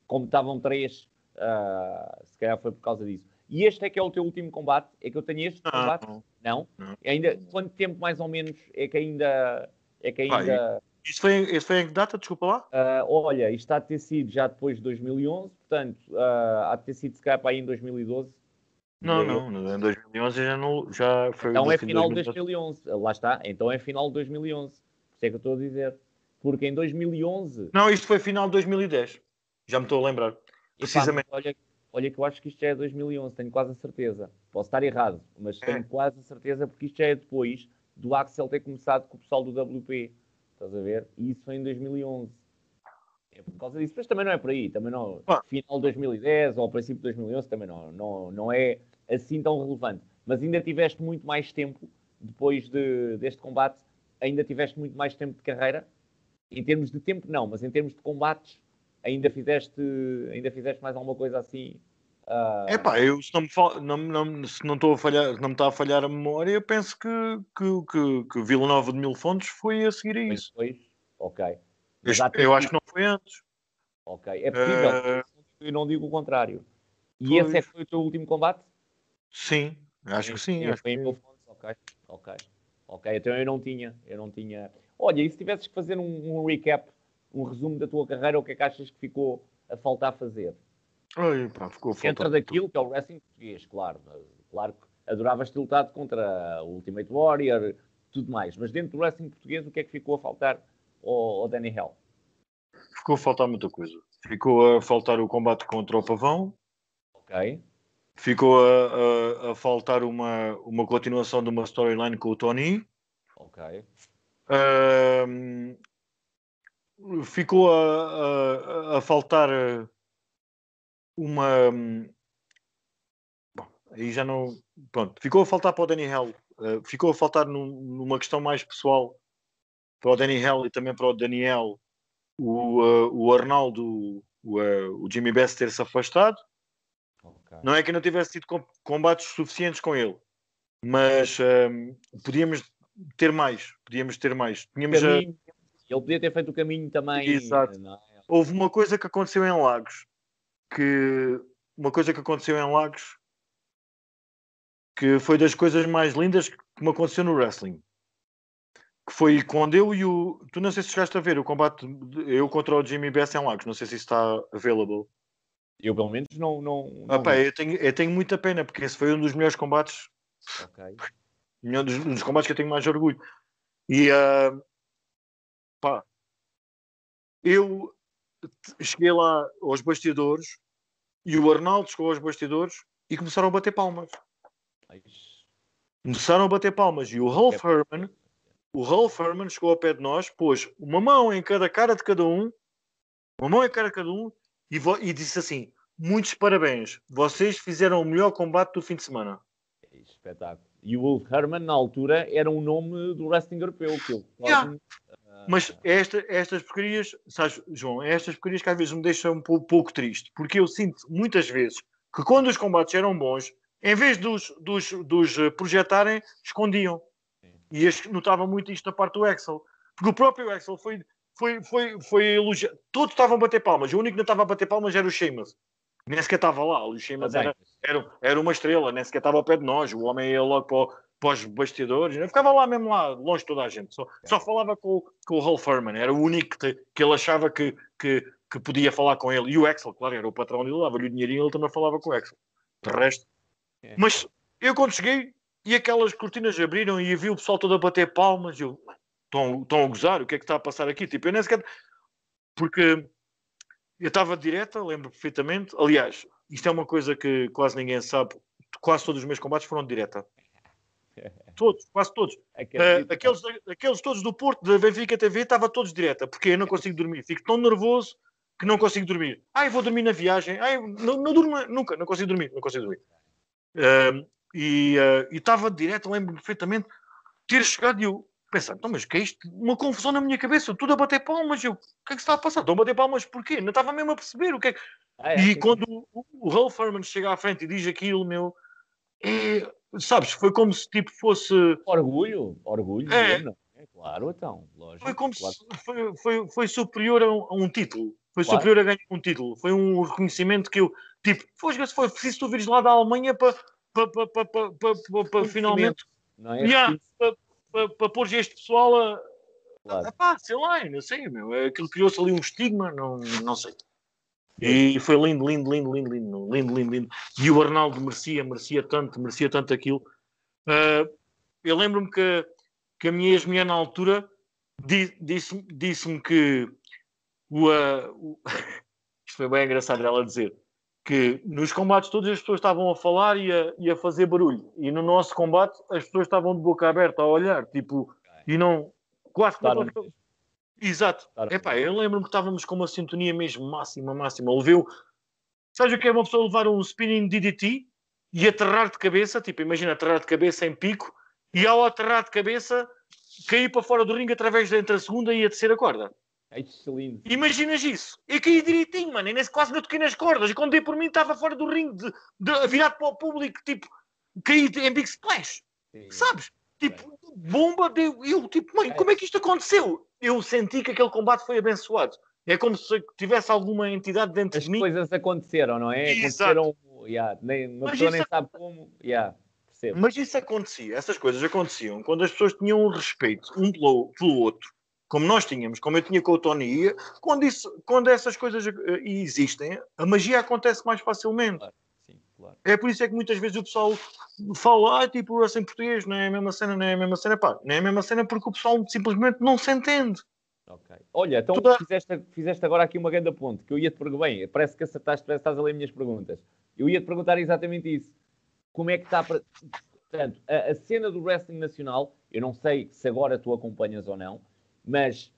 [SPEAKER 1] como estavam três, uh, se calhar foi por causa disso. E este é que é o teu último combate? É que eu tenho este não, combate? Não. não? não. Ainda, quanto tempo mais ou menos é que ainda... É que ainda...
[SPEAKER 2] Isto foi, isto foi em que data? Desculpa lá.
[SPEAKER 1] Uh, olha, isto há de ter sido já depois de 2011, portanto, uh, há de ter sido se calhar para aí em 2012.
[SPEAKER 2] Não, não, em 2011 já, não, já foi.
[SPEAKER 1] Então é final de 2011. Lá está, então é final de 2011. Por isso é que eu estou a dizer. Porque em 2011.
[SPEAKER 2] Não, isto foi final de 2010. Já me estou a lembrar. Precisamente.
[SPEAKER 1] Pá, olha, olha que eu acho que isto já é 2011, tenho quase a certeza. Posso estar errado, mas tenho é. quase a certeza porque isto já é depois do Axel ter começado com o pessoal do WP. Estás a ver? E isso foi em 2011. É por causa disso, mas também não é por aí, também não. Ah. Final de 2010 ou princípio de 2011 também não, não, não é assim tão relevante. Mas ainda tiveste muito mais tempo depois de, deste combate, ainda tiveste muito mais tempo de carreira. Em termos de tempo, não, mas em termos de combates, ainda fizeste, ainda fizeste mais alguma coisa assim.
[SPEAKER 2] Uh... Epá, eu se não me, fal... não, não, se não estou a falhar, não me está a falhar a memória, eu penso que, que, que, que Vila Nova de Mil Fontes foi a seguir a isso.
[SPEAKER 1] Depois, ok.
[SPEAKER 2] Eu, eu acho que não foi antes.
[SPEAKER 1] Ok, é possível. Uh... Eu não digo o contrário. E pois. esse é que foi o teu último combate?
[SPEAKER 2] Sim, acho que sim. Acho que...
[SPEAKER 1] Ok, ok. Ok, então eu não tinha, eu não tinha. Olha, e se tivesses que fazer um, um, recap, um resumo da tua carreira, o que é que achas que ficou a faltar fazer?
[SPEAKER 2] Ai, pá, ficou a faltar.
[SPEAKER 1] Entra daquilo que é o wrestling português, claro. Claro que adoravas ter lutado contra o Ultimate Warrior, tudo mais. Mas dentro do wrestling português, o que é que ficou a faltar ao Danny Hell?
[SPEAKER 2] ficou a faltar muita coisa. Ficou a faltar o combate contra o Pavão.
[SPEAKER 1] Ok.
[SPEAKER 2] Ficou a, a, a faltar uma, uma continuação de uma storyline com o Tony.
[SPEAKER 1] Ok.
[SPEAKER 2] Uh, ficou a, a, a, faltar uma. Bom, aí já não. Pronto, ficou a faltar para o Danny Hell. Uh, ficou a faltar num, numa questão mais pessoal para o Danny Hell e também para o Daniel o, uh, o Arnaldo, o, uh, o Jimmy Best ter-se afastado. Okay. Não é que não tivesse tido combates suficientes com ele, mas um, podíamos ter mais. Podíamos ter mais. Tínhamos
[SPEAKER 1] a... Ele podia ter feito o caminho também.
[SPEAKER 2] Exato. É? Houve uma coisa que aconteceu em Lagos, que uma coisa que aconteceu em Lagos que foi das coisas mais lindas que me aconteceu no wrestling que foi quando eu e o. Tu não sei se chegaste a ver o combate eu contra o Jimmy Best em Lagos, não sei se isso está available.
[SPEAKER 1] Eu pelo menos não. não, não
[SPEAKER 2] ah, pá, eu, tenho, eu tenho muita pena, porque esse foi um dos melhores combates.
[SPEAKER 1] Ok.
[SPEAKER 2] Um dos, um dos combates que eu tenho mais orgulho. E uh, pá, eu cheguei lá aos bastidores e o Arnaldo chegou aos bastidores e começaram a bater palmas. Começaram a bater palmas e o Ralph Herman, o Ralph Herman chegou ao pé de nós, pôs uma mão em cada cara de cada um, uma mão em cada cada um e, e disse assim: Muitos parabéns, vocês fizeram o melhor combate do fim de semana.
[SPEAKER 1] É espetáculo. E o Wolf Herman, na altura, era um nome do wrestling europeu. Que eu yeah. uh...
[SPEAKER 2] Mas esta, estas porcarias, sabes, João, estas porcarias que às vezes me deixam um pouco, pouco, triste, porque eu sinto muitas vezes que quando os combates eram bons, em vez dos, dos, dos projetarem, escondiam. E notava muito isto na parte do Excel. Porque o próprio Excel foi, foi, foi, foi elogiado. Todos estavam a bater palmas. O único que não estava a bater palmas era o Sheamus. Nem sequer estava lá. O Sheamus era, era, era uma estrela, nem sequer estava ao pé de nós. O homem ia logo para, para os bastidores. Eu ficava lá mesmo lá, longe de toda a gente. Só, só falava com, com o Hall Furman. Era o único que, que ele achava que, que, que podia falar com ele. E o Excel, claro, era o patrão dele, dava-lhe o dinheirinho ele também falava com o Excel. De resto. É. Mas eu quando cheguei e aquelas cortinas abriram e vi o pessoal todo a bater palmas, eu estão, estão a gozar, o que é que está a passar aqui? Tipo, eu nem sequer. Porque eu estava direta, lembro perfeitamente. Aliás, isto é uma coisa que quase ninguém sabe. Quase todos os meus combates foram de direta. Todos, quase todos. Uh, aqueles, aqueles todos do Porto, da Benfica TV, estava todos direta, porque eu não consigo dormir. Fico tão nervoso que não consigo dormir. Ai, vou dormir na viagem. Ai, não, não durmo nunca, não consigo dormir, não consigo dormir. Uh, e uh, estava direto, lembro perfeitamente, ter chegado e eu, pensar, então, mas que é isto? Uma confusão na minha cabeça, tudo a bater palmas. Eu, o que é que se está a passar? Estão a bater palmas porquê? Não estava mesmo a perceber o que é que. Ah, é, e quando o, o Ralph Furman chega à frente e diz aquilo, meu, é, sabes, foi como se tipo fosse.
[SPEAKER 1] Orgulho, orgulho, é, é claro, então, lógico.
[SPEAKER 2] Foi como
[SPEAKER 1] claro.
[SPEAKER 2] se foi, foi, foi superior a um, a um título. Foi claro. superior a ganhar um título. Foi um reconhecimento que eu, tipo, foi, foi preciso tu vires lá da Alemanha para pa, pa, pa, pa, pa, pa, pa finalmente. É? Yeah, para, para pôr este pessoal a. Claro. sei lá, não sei, meu. Aquilo criou-se ali um estigma, não, não sei. E foi lindo, lindo, lindo, lindo, lindo, lindo, lindo, lindo. E o Arnaldo merecia, merecia tanto, merecia tanto aquilo. Uh, eu lembro-me que, que a minha ex-mulher na altura disse-me disse que o, uh, o... isto foi bem engraçado ela dizer que nos combates todas as pessoas estavam a falar e a, e a fazer barulho. E no nosso combate as pessoas estavam de boca aberta a olhar, tipo, e não. Quase que não. Exato. Epá, eu lembro-me que estávamos com uma sintonia mesmo máxima, máxima. Leveu. Sabes o que é uma pessoa levar um spinning DDT e aterrar de cabeça? Tipo, imagina aterrar de cabeça em pico e ao aterrar de cabeça cair para fora do ringue através da entre a segunda e a terceira corda.
[SPEAKER 1] Excelente.
[SPEAKER 2] Imaginas isso? Eu caí direitinho, mano, e nesse quase não toquei nas cordas. E quando dei por mim estava fora do ringue, de, de, virado para o público, tipo, caí em Big Splash. Sim. Sabes? Tipo, bomba, deu, eu, tipo, mãe, como é que isto aconteceu? Eu senti que aquele combate foi abençoado. É como se tivesse alguma entidade dentro
[SPEAKER 1] As
[SPEAKER 2] de mim.
[SPEAKER 1] As coisas aconteceram, não é? Exato. Aconteceram, yeah, nem, uma Mas pessoa nem sabe como. Yeah,
[SPEAKER 2] Mas isso acontecia, essas coisas aconteciam quando as pessoas tinham um respeito um pelo, pelo outro como nós tínhamos, como eu tinha com o Tony, quando, isso, quando essas coisas uh, existem, a magia acontece mais facilmente. Claro. Sim, claro. É por isso é que muitas vezes o pessoal fala, ah, tipo, assim português, não é a mesma cena, não é a mesma cena, pá, não é a mesma cena porque o pessoal simplesmente não se entende.
[SPEAKER 1] Ok. Olha, então Toda... fizeste, fizeste agora aqui uma grande ponte, que eu ia-te perguntar, bem, parece que acertaste, parece que estás a ler minhas perguntas. Eu ia-te perguntar exatamente isso. Como é que está, para... portanto, a, a cena do wrestling nacional, eu não sei se agora tu acompanhas ou não, mas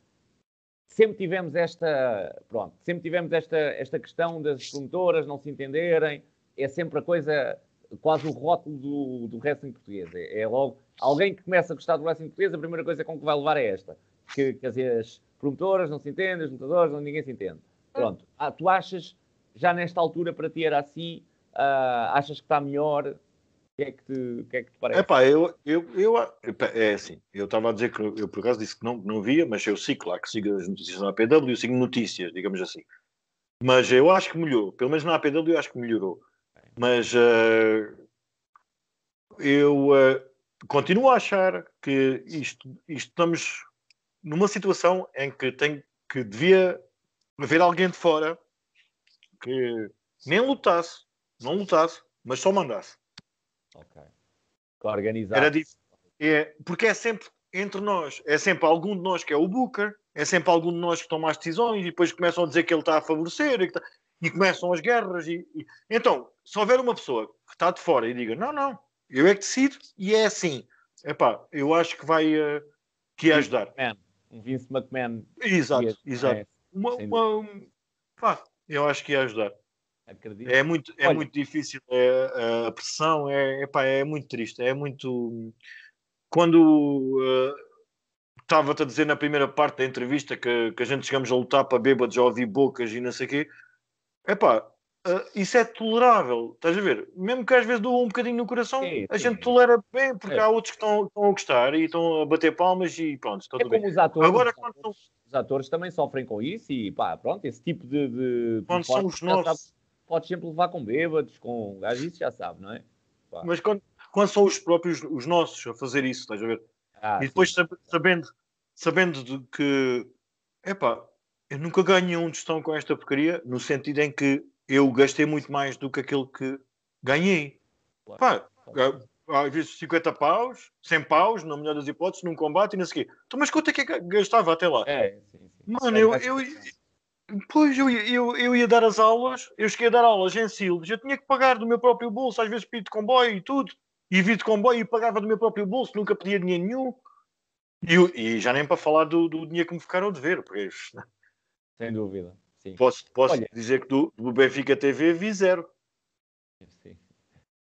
[SPEAKER 1] sempre tivemos esta, pronto, sempre tivemos esta, esta questão das promotoras não se entenderem, é sempre a coisa, quase o rótulo do, do wrestling português. É, é, logo, alguém que começa a gostar do wrestling português, a primeira coisa com que vai levar é esta, que, que as promotoras não se entendem, os lutadores, não, ninguém se entende. Pronto, ah, tu achas, já nesta altura para ti era assim, uh, achas que está melhor, que é que te, que é que te parece?
[SPEAKER 2] Epá, eu, eu, eu, é assim, eu estava a dizer que eu por acaso disse que não, não via, mas eu sigo lá que sigo as notícias na APW, eu sigo notícias, digamos assim. Mas eu acho que melhorou, pelo menos na APW eu acho que melhorou. Mas uh, eu uh, continuo a achar que isto, isto estamos numa situação em que tem que devia haver alguém de fora que nem lutasse, não lutasse, mas só mandasse.
[SPEAKER 1] Ok. Organizar.
[SPEAKER 2] Era É, porque é sempre entre nós, é sempre algum de nós que é o Booker, é sempre algum de nós que toma as decisões e depois começam a dizer que ele está a favorecer e, e começam as guerras. E, e, Então, se houver uma pessoa que está de fora e diga: Não, não, Eu é que decido e é assim. Epá, eu acho que vai uh, que ia ajudar.
[SPEAKER 1] McMahon. Um Vince McMahon.
[SPEAKER 2] Exato, exato. É, uma, uma, pá, eu acho que ia ajudar. Acredito. É muito, é muito difícil. É, a pressão é, epá, é muito triste. É muito. Quando uh, estava-te a dizer na primeira parte da entrevista que, que a gente chegamos a lutar para bêbados, já ouvi bocas e não sei o quê. Epá, Uh, isso é tolerável, estás a ver? Mesmo que às vezes doa um bocadinho no coração, sim, a gente tolera bem, porque é. há outros que estão, estão, a gostar e estão a bater palmas e pronto, está é tudo bem.
[SPEAKER 1] Os atores, Agora, quando são... os atores também sofrem com isso e pá, pronto, esse tipo de. de
[SPEAKER 2] quando são os nossos.
[SPEAKER 1] Podes sempre levar com bêbados, com gajos, isso já sabe, não é?
[SPEAKER 2] Pá. Mas quando, quando são os próprios, os nossos, a fazer isso, estás a ver? Ah, e depois sim. sabendo, sabendo de que, epá, eu nunca ganhei um tostão com esta porcaria, no sentido em que eu gastei muito mais do que aquilo que ganhei. Claro. Pá, às vezes 50 paus, 100 paus, na melhor das hipóteses, num combate e não sei o quê. Então, mas quanto é que gastava até lá?
[SPEAKER 1] É, sim, sim.
[SPEAKER 2] Mano, eu, eu, Pois, eu, eu, eu ia dar as aulas, eu cheguei a dar aulas em Silves, eu tinha que pagar do meu próprio bolso, às vezes pedi de comboio e tudo, e vi de comboio e pagava do meu próprio bolso, nunca pedia dinheiro nenhum. E, e já nem para falar do, do dinheiro que me ficaram de ver, porque...
[SPEAKER 1] Sem dúvida. Sim.
[SPEAKER 2] Posso, posso Olha, dizer que do, do Benfica TV vi zero. Sim.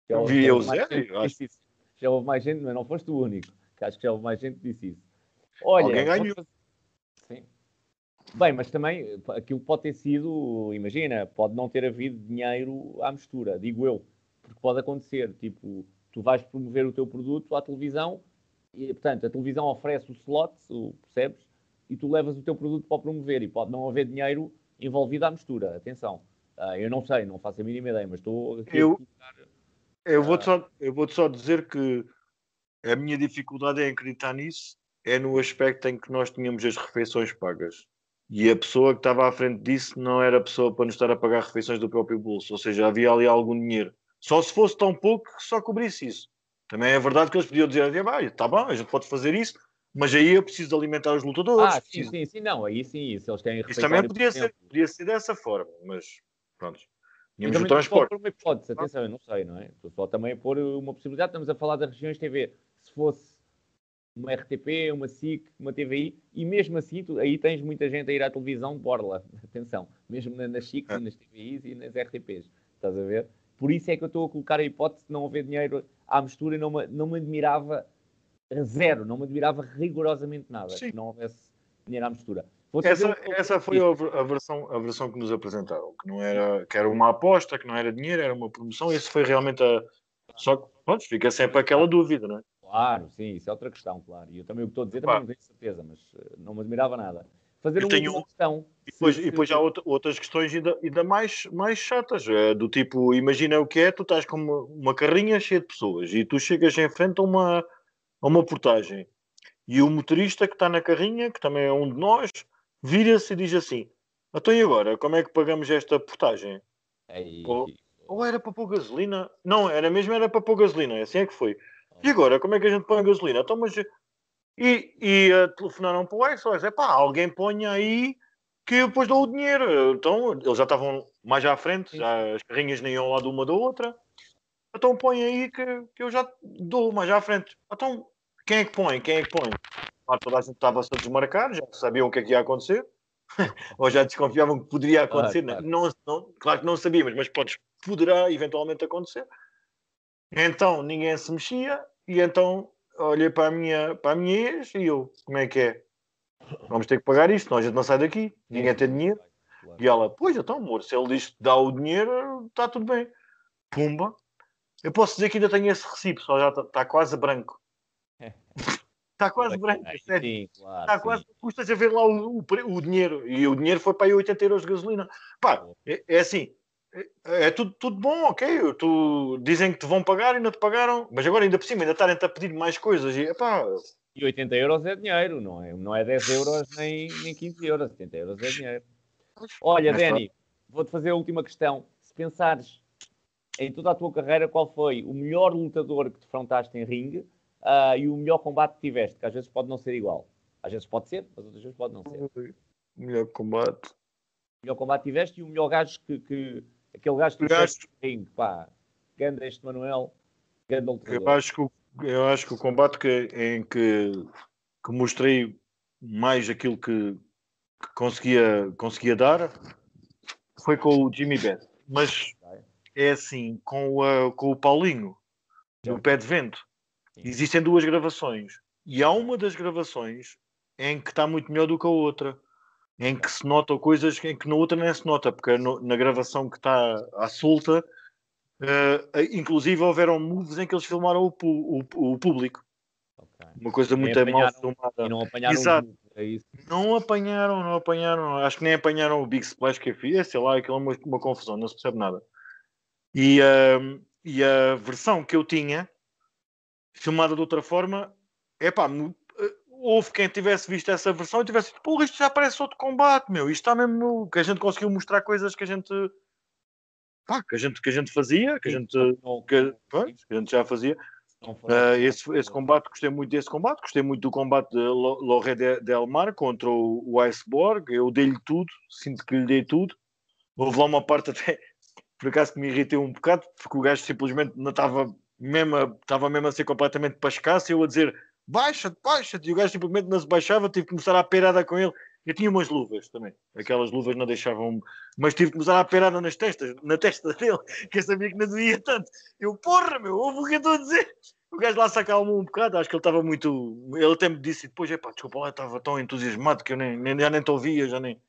[SPEAKER 2] Já vi eu zero.
[SPEAKER 1] Já houve mais gente, mas não foste o único. Que acho que já houve mais gente que disse isso. Olha,
[SPEAKER 2] Alguém ganhou.
[SPEAKER 1] Bem, mas também aquilo pode ter sido, imagina, pode não ter havido dinheiro à mistura, digo eu, porque pode acontecer, tipo, tu vais promover o teu produto à televisão e, portanto, a televisão oferece o slot, o, percebes? E tu levas o teu produto para promover e pode não haver dinheiro envolvida à mistura. Atenção, uh, eu não sei, não faço a mínima ideia, mas estou aqui
[SPEAKER 2] eu, a eu vou uh, só, eu vou só dizer que a minha dificuldade em acreditar nisso é no aspecto em que nós tínhamos as refeições pagas. E a pessoa que estava à frente disso não era a pessoa para nos estar a pagar refeições do próprio bolso. Ou seja, havia ali algum dinheiro. Só se fosse tão pouco que só cobrisse isso. Também é verdade que eles podiam dizer, ah, está bom, a gente pode fazer isso, mas aí eu preciso alimentar os lutadores.
[SPEAKER 1] Ah, sim, sim, sim, não, aí sim, se eles têm
[SPEAKER 2] Isso também podia ser, podia ser dessa forma, mas pronto. Tínhamos o transporte.
[SPEAKER 1] Uma hipótese, atenção, eu não sei, não é? Só também pôr uma possibilidade, estamos a falar das regiões TV. Se fosse uma RTP, uma SIC, uma TVI, e mesmo assim, tu, aí tens muita gente a ir à televisão de borla, atenção, mesmo nas SICs é. nas TVIs e nas RTPs, estás a ver? Por isso é que eu estou a colocar a hipótese de não haver dinheiro à mistura e não me, não me admirava zero, não me admirava rigorosamente nada Sim. que não houvesse dinheiro à mistura.
[SPEAKER 2] Essa, essa foi a, a, versão, a versão que nos apresentaram, que não era, que era uma aposta, que não era dinheiro, era uma promoção, isso foi realmente a. Só que, pronto, fica sempre aquela dúvida, não é?
[SPEAKER 1] Claro, sim, isso é outra questão, claro. E eu também o que estou a dizer também não tenho certeza, mas uh, não me admirava nada. Fazer uma tenho... questão.
[SPEAKER 2] E depois, se, e depois há outra, outras questões ainda, ainda mais, mais chatas, é, do tipo, imagina o que é, tu estás com uma, uma carrinha cheia de pessoas e tu chegas em frente a uma, a uma portagem. E o motorista que está na carrinha, que também é um de nós, vira-se e diz assim: Então e agora? Como é que pagamos esta portagem? Ou, ou, era para pôr gasolina? Não, era mesmo era para pôr gasolina, assim é que foi. E agora, como é que a gente põe a gasolina? Então, mas... E, e uh, telefonaram para o Exos, é pá, alguém ponha aí que eu depois dou o dinheiro. Então, eles já estavam mais à frente, já as carrinhas nem iam lá de uma da outra. Então põe aí que, que eu já dou mais à frente. Então quem é que põe? Quem é que põe? Ah, toda a gente estava-se a desmarcar, já sabiam o que é que ia acontecer, ou já desconfiavam que poderia acontecer. Claro, claro. Não, não, claro que não sabíamos, mas podes, poderá eventualmente acontecer. Então ninguém se mexia, e então olhei para a minha, para a minha ex e eu, como é que é? Vamos ter que pagar isto, senão a gente não sai daqui, ninguém tem dinheiro. E ela, pois então, amor, se ele diz que dá o dinheiro, está tudo bem. Pumba. Eu posso dizer que ainda tenho esse recibo, só já está tá quase branco. Está quase branco, sério. Sim, claro, está quase, custas a ver lá o, o, o, dinheiro. E o dinheiro foi para aí 80 euros de gasolina. Pá, é, é assim, é, é, tudo, tudo bom, ok. Tu, dizem que te vão pagar e não te pagaram, mas agora ainda por cima ainda estarem-te a pedir mais coisas. E, epá,
[SPEAKER 1] e 80 euros é dinheiro, não é, não é 10 euros nem, nem 15 euros. 80 euros é dinheiro. Olha, Dani, vou-te fazer a última questão. Se pensares em toda a tua carreira, qual foi o melhor lutador que defrontaste em ringue uh, e o melhor combate que tiveste, que às vezes pode não ser igual. Às vezes pode ser, mas outras vezes pode não ser.
[SPEAKER 2] O melhor combate.
[SPEAKER 1] O melhor combate que tiveste e o melhor gajo que. que aquele gajo ringue, pá. Ganda este Manuel.
[SPEAKER 2] Eu acho que, eu acho que o combate que, em que, que mostrei mais aquilo que, que, conseguia, conseguia dar foi com o Jimmy Beth. Mas é assim, com, a, com o Paulinho, do Pé de Vento, existem duas gravações. E há uma das gravações em que está muito melhor do que a outra. Em que se notam coisas em que na outra nem se nota, porque no, na gravação que está à solta, uh, inclusive houveram moves em que eles filmaram o, o, o público. Okay. Uma coisa muito mal filmada.
[SPEAKER 1] Não apanharam Exato.
[SPEAKER 2] É não apanharam, não apanharam. Acho que nem apanharam o Big Splash que eu fiz. Sei lá, aquilo é uma, uma confusão, não se percebe nada. E, uh, e a versão que eu tinha, filmada de outra forma, é pá, houve quem tivesse visto essa versão e tivesse dito, porra, isto já parece outro combate, meu, isto está mesmo, que a gente conseguiu mostrar coisas que a gente, pá, que a gente, que a gente fazia, que a gente, que, que a gente já fazia. Uh, esse, esse combate, gostei muito desse combate, gostei muito do combate de Loré de, Del Mar contra o, o Iceborg, eu dei-lhe tudo, sinto que lhe dei tudo. Houve lá uma parte até, por acaso que me irritei um bocado, porque o gajo simplesmente não estava mesmo, estava mesmo a ser completamente pascaço, eu a dizer baixa-te, baixa-te, e o gajo simplesmente não se baixava, tive que começar a perada com ele. Eu tinha umas luvas também, aquelas luvas não deixavam, mas tive que começar a perada nas testas, na testa dele, que eu sabia que não doía tanto. Eu, porra, meu, ouve o que eu estou a dizer. O gajo lá se acalmou um bocado, acho que ele estava muito. Ele até me disse depois, epá, desculpa lá, estava tão entusiasmado que eu nem, nem, já nem te ouvia, já nem.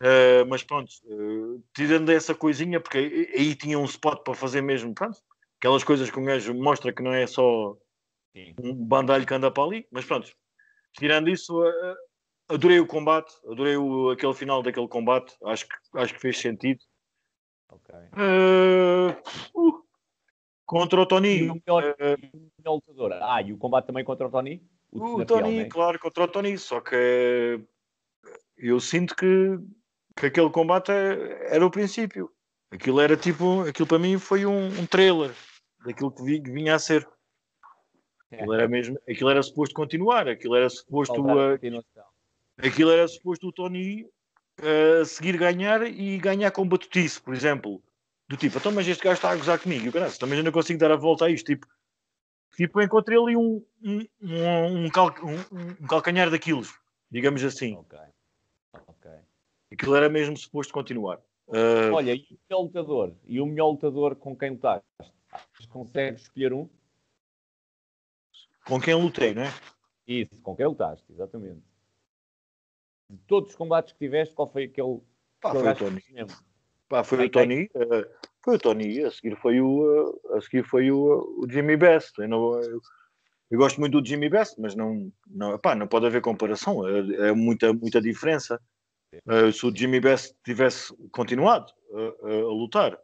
[SPEAKER 2] Uh, mas pronto, uh, tirando essa coisinha, porque aí, tinha um spot para fazer mesmo, pronto, aquelas coisas que o gajo mostra que não é só Sim. um bandalho que anda para ali, mas pronto, tirando isso, uh, adorei o combate, adorei o, aquele final daquele combate, acho que, acho que fez sentido.
[SPEAKER 1] Ok.
[SPEAKER 2] Uh, contra o Tony.
[SPEAKER 1] E o melhor, melhor lutador. Ah, e o combate também contra o Tony?
[SPEAKER 2] O, o Tony, né? claro, contra o Tony, só que eu sinto que que aquele combate é, era o princípio. Aquilo era tipo, aquilo para mim foi um, um trailer daquilo que vinha a ser. Aquilo era mesmo, aquilo era suposto continuar, aquilo era suposto uh, aquilo era suposto o Tony uh, seguir ganhar e ganhar com batutice, por exemplo. Do tipo, então, mas este gajo está a gozar comigo, eu, também ainda consigo dar a volta a isto. Tipo, tipo encontrei ali um, um, um, um, cal, um, um calcanhar daqueles, digamos assim.
[SPEAKER 1] Ok. Ok.
[SPEAKER 2] Aquilo era mesmo suposto continuar.
[SPEAKER 1] Uh... Olha, e o melhor lutador? E o melhor lutador com quem lutaste? Consegues escolher um?
[SPEAKER 2] Com quem lutei, não é?
[SPEAKER 1] Isso, com quem lutaste, exatamente. De todos os combates que tiveste, qual foi aquele.
[SPEAKER 2] Pá, foi o Tony. Pá, foi o Tony. Uh, foi o Tony. A seguir foi o, uh, a seguir foi o, o Jimmy Best. Eu, não, eu, eu, gosto muito do Jimmy Best, mas não, não, pá, não pode haver comparação. É, é muita, muita diferença. Uh, se o Jimmy Best tivesse continuado a, lutar,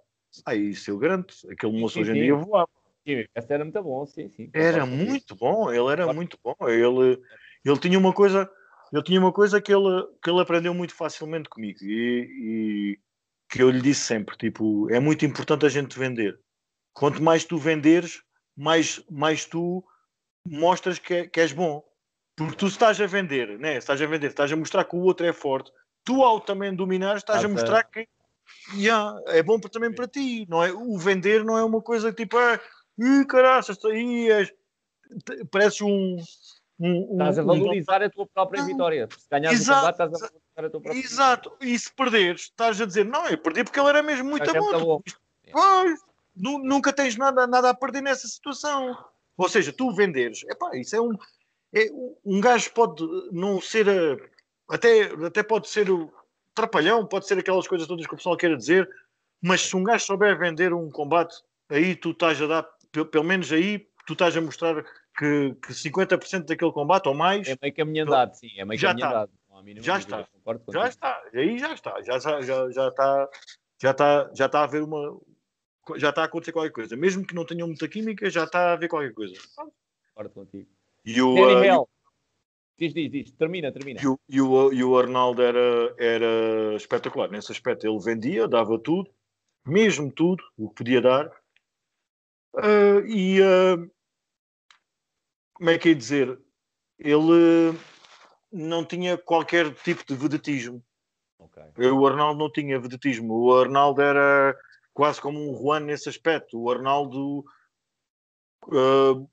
[SPEAKER 2] aí eu garanto. Aquele moço sim, hoje em dia voava.
[SPEAKER 1] Jimmy era muito bom, sim, sim.
[SPEAKER 2] Era muito bom, ele era muito bom. Ele, ele tinha uma coisa, ele tinha uma coisa que ele, que ele aprendeu muito facilmente comigo e, e que eu lhe disse sempre, tipo, é muito importante a gente vender. Quanto mais tu venderes, mais, mais tu mostras que, é, que és bom. Porque tu estás a vender, né? estás a vender, estás a mostrar que o outro é forte, tu ao também dominar estás a mostrar que yeah, é bom também para ti, não é? O vender não é uma coisa tipo, ah, caraças, aí és, pareces um, um,
[SPEAKER 1] Estás a valorizar um... a tua própria vitória. Se ganhares o combate, estás a valorizar a tua própria
[SPEAKER 2] Exato.
[SPEAKER 1] Vitória.
[SPEAKER 2] E se perderes, estás a dizer, não, eu perdi porque ele era mesmo muito é bom. bom. nunca tens nada, nada a perder nessa situação. Ou seja, tu venderes, epá, isso é um. É, um gajo pode não ser até, até pode ser o trapalhão, pode ser aquelas coisas todas que o pessoal queira dizer, mas se um gajo souber vender um combate, aí tu estás a dar, pelo menos aí, tu estás a mostrar que, que 50% daquele combate ou mais.
[SPEAKER 1] É meio caminho andado, sim, é meio já caminho andado.
[SPEAKER 2] Já está, já está, aí já está, já, já, já está, já está, já está a haver uma. Já está a acontecer qualquer coisa, mesmo que não tenham muita química, já está a haver qualquer coisa.
[SPEAKER 1] Concordo contigo.
[SPEAKER 2] E o, uh,
[SPEAKER 1] Diz, diz, diz, termina, termina.
[SPEAKER 2] E o, e o, e o Arnaldo era, era espetacular nesse aspecto. Ele vendia, dava tudo, mesmo tudo, o que podia dar. Uh, e uh, como é que é dizer? Ele não tinha qualquer tipo de vedetismo. Okay. O Arnaldo não tinha vedetismo. O Arnaldo era quase como um Juan nesse aspecto. O Arnaldo Uh,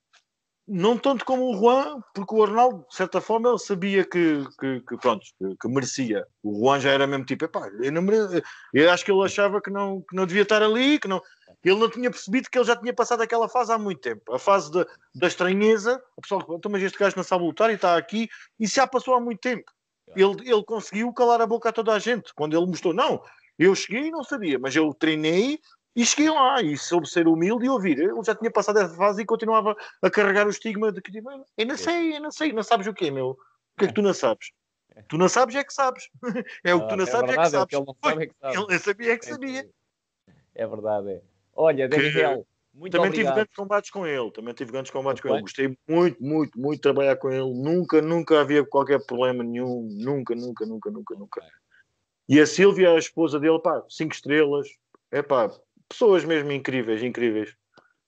[SPEAKER 2] não tanto como o Juan, porque o Arnaldo, de certa forma, ele sabia que, que, que pronto, que, que, merecia. O Juan já era mesmo tipo, epá, eu, não mere... eu acho que ele achava que não, que não devia estar ali, que não... ele não tinha percebido que ele já tinha passado aquela fase há muito tempo. A fase de, da estranheza, o pessoal, então, mas este gajo não sabe lutar e está aqui, e já passou há muito tempo. Ele, ele conseguiu calar a boca a toda a gente, quando ele mostrou, não, eu cheguei e não sabia, mas eu treinei e cheguei lá e soube ser humilde e ouvir. Eu já tinha passado essa fase e continuava a carregar o estigma de que tipo, eu não sei, eu não sei, não sabes o quê, meu? O que é que tu não sabes? Tu não sabes é que sabes. É o que tu não ah, é sabes verdade, é que sabes. É que ele não sabe é que sabe. Ele sabia é que sabia.
[SPEAKER 1] É verdade, é. Olha, Daniel, muito
[SPEAKER 2] também
[SPEAKER 1] obrigado.
[SPEAKER 2] tive grandes combates com ele, também tive grandes combates com ele. Gostei muito, muito, muito de trabalhar com ele. Nunca, nunca havia qualquer problema nenhum. Nunca, nunca, nunca, nunca, nunca. E a Silvia, a esposa dele, pá, cinco estrelas. É pá, pessoas mesmo incríveis, incríveis.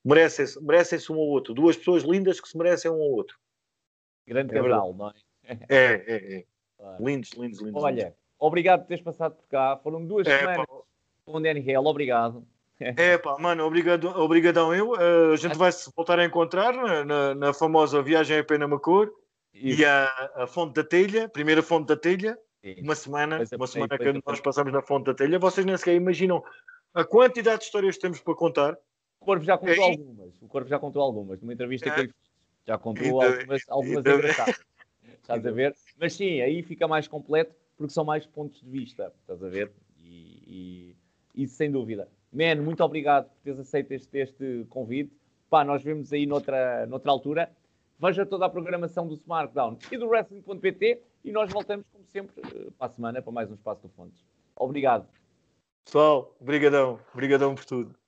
[SPEAKER 2] Merecem-se merecem um ao outro. Duas pessoas lindas que se merecem um ao outro.
[SPEAKER 1] Grande é casal, não é?
[SPEAKER 2] É, é, é. Claro. Lindos, lindos, lindos.
[SPEAKER 1] Olha,
[SPEAKER 2] lindos.
[SPEAKER 1] obrigado por teres passado por cá. Foram duas é, semanas pá. com o Danny Hell. Obrigado.
[SPEAKER 2] É pá, mano, obrigado, obrigadão eu. Uh, a gente vai se voltar a encontrar na, na, na famosa viagem a Penamacor e a, a Fonte da Telha, primeira Fonte da Telha. Sim. Uma semana, uma semana que nós passamos na Fonte da Telha. Vocês nem sequer imaginam a quantidade de histórias que temos para contar.
[SPEAKER 1] O Corvo já contou é, algumas. O Corvo já contou algumas. Numa entrevista é. que ele já contou algumas, algumas engraçadas. Estás a ver? Mas sim, aí fica mais completo porque são mais pontos de vista. Estás a ver? E, e isso sem dúvida. Man, muito obrigado por teres aceito este, este convite. Pá, nós vemos aí noutra, noutra altura. Veja toda a programação do SmartDown e do Wrestling.pt e nós voltamos, como sempre, eh, para a semana para mais um Espaço do Fontes. Obrigado.
[SPEAKER 2] Pessoal, brigadão, brigadão por tudo.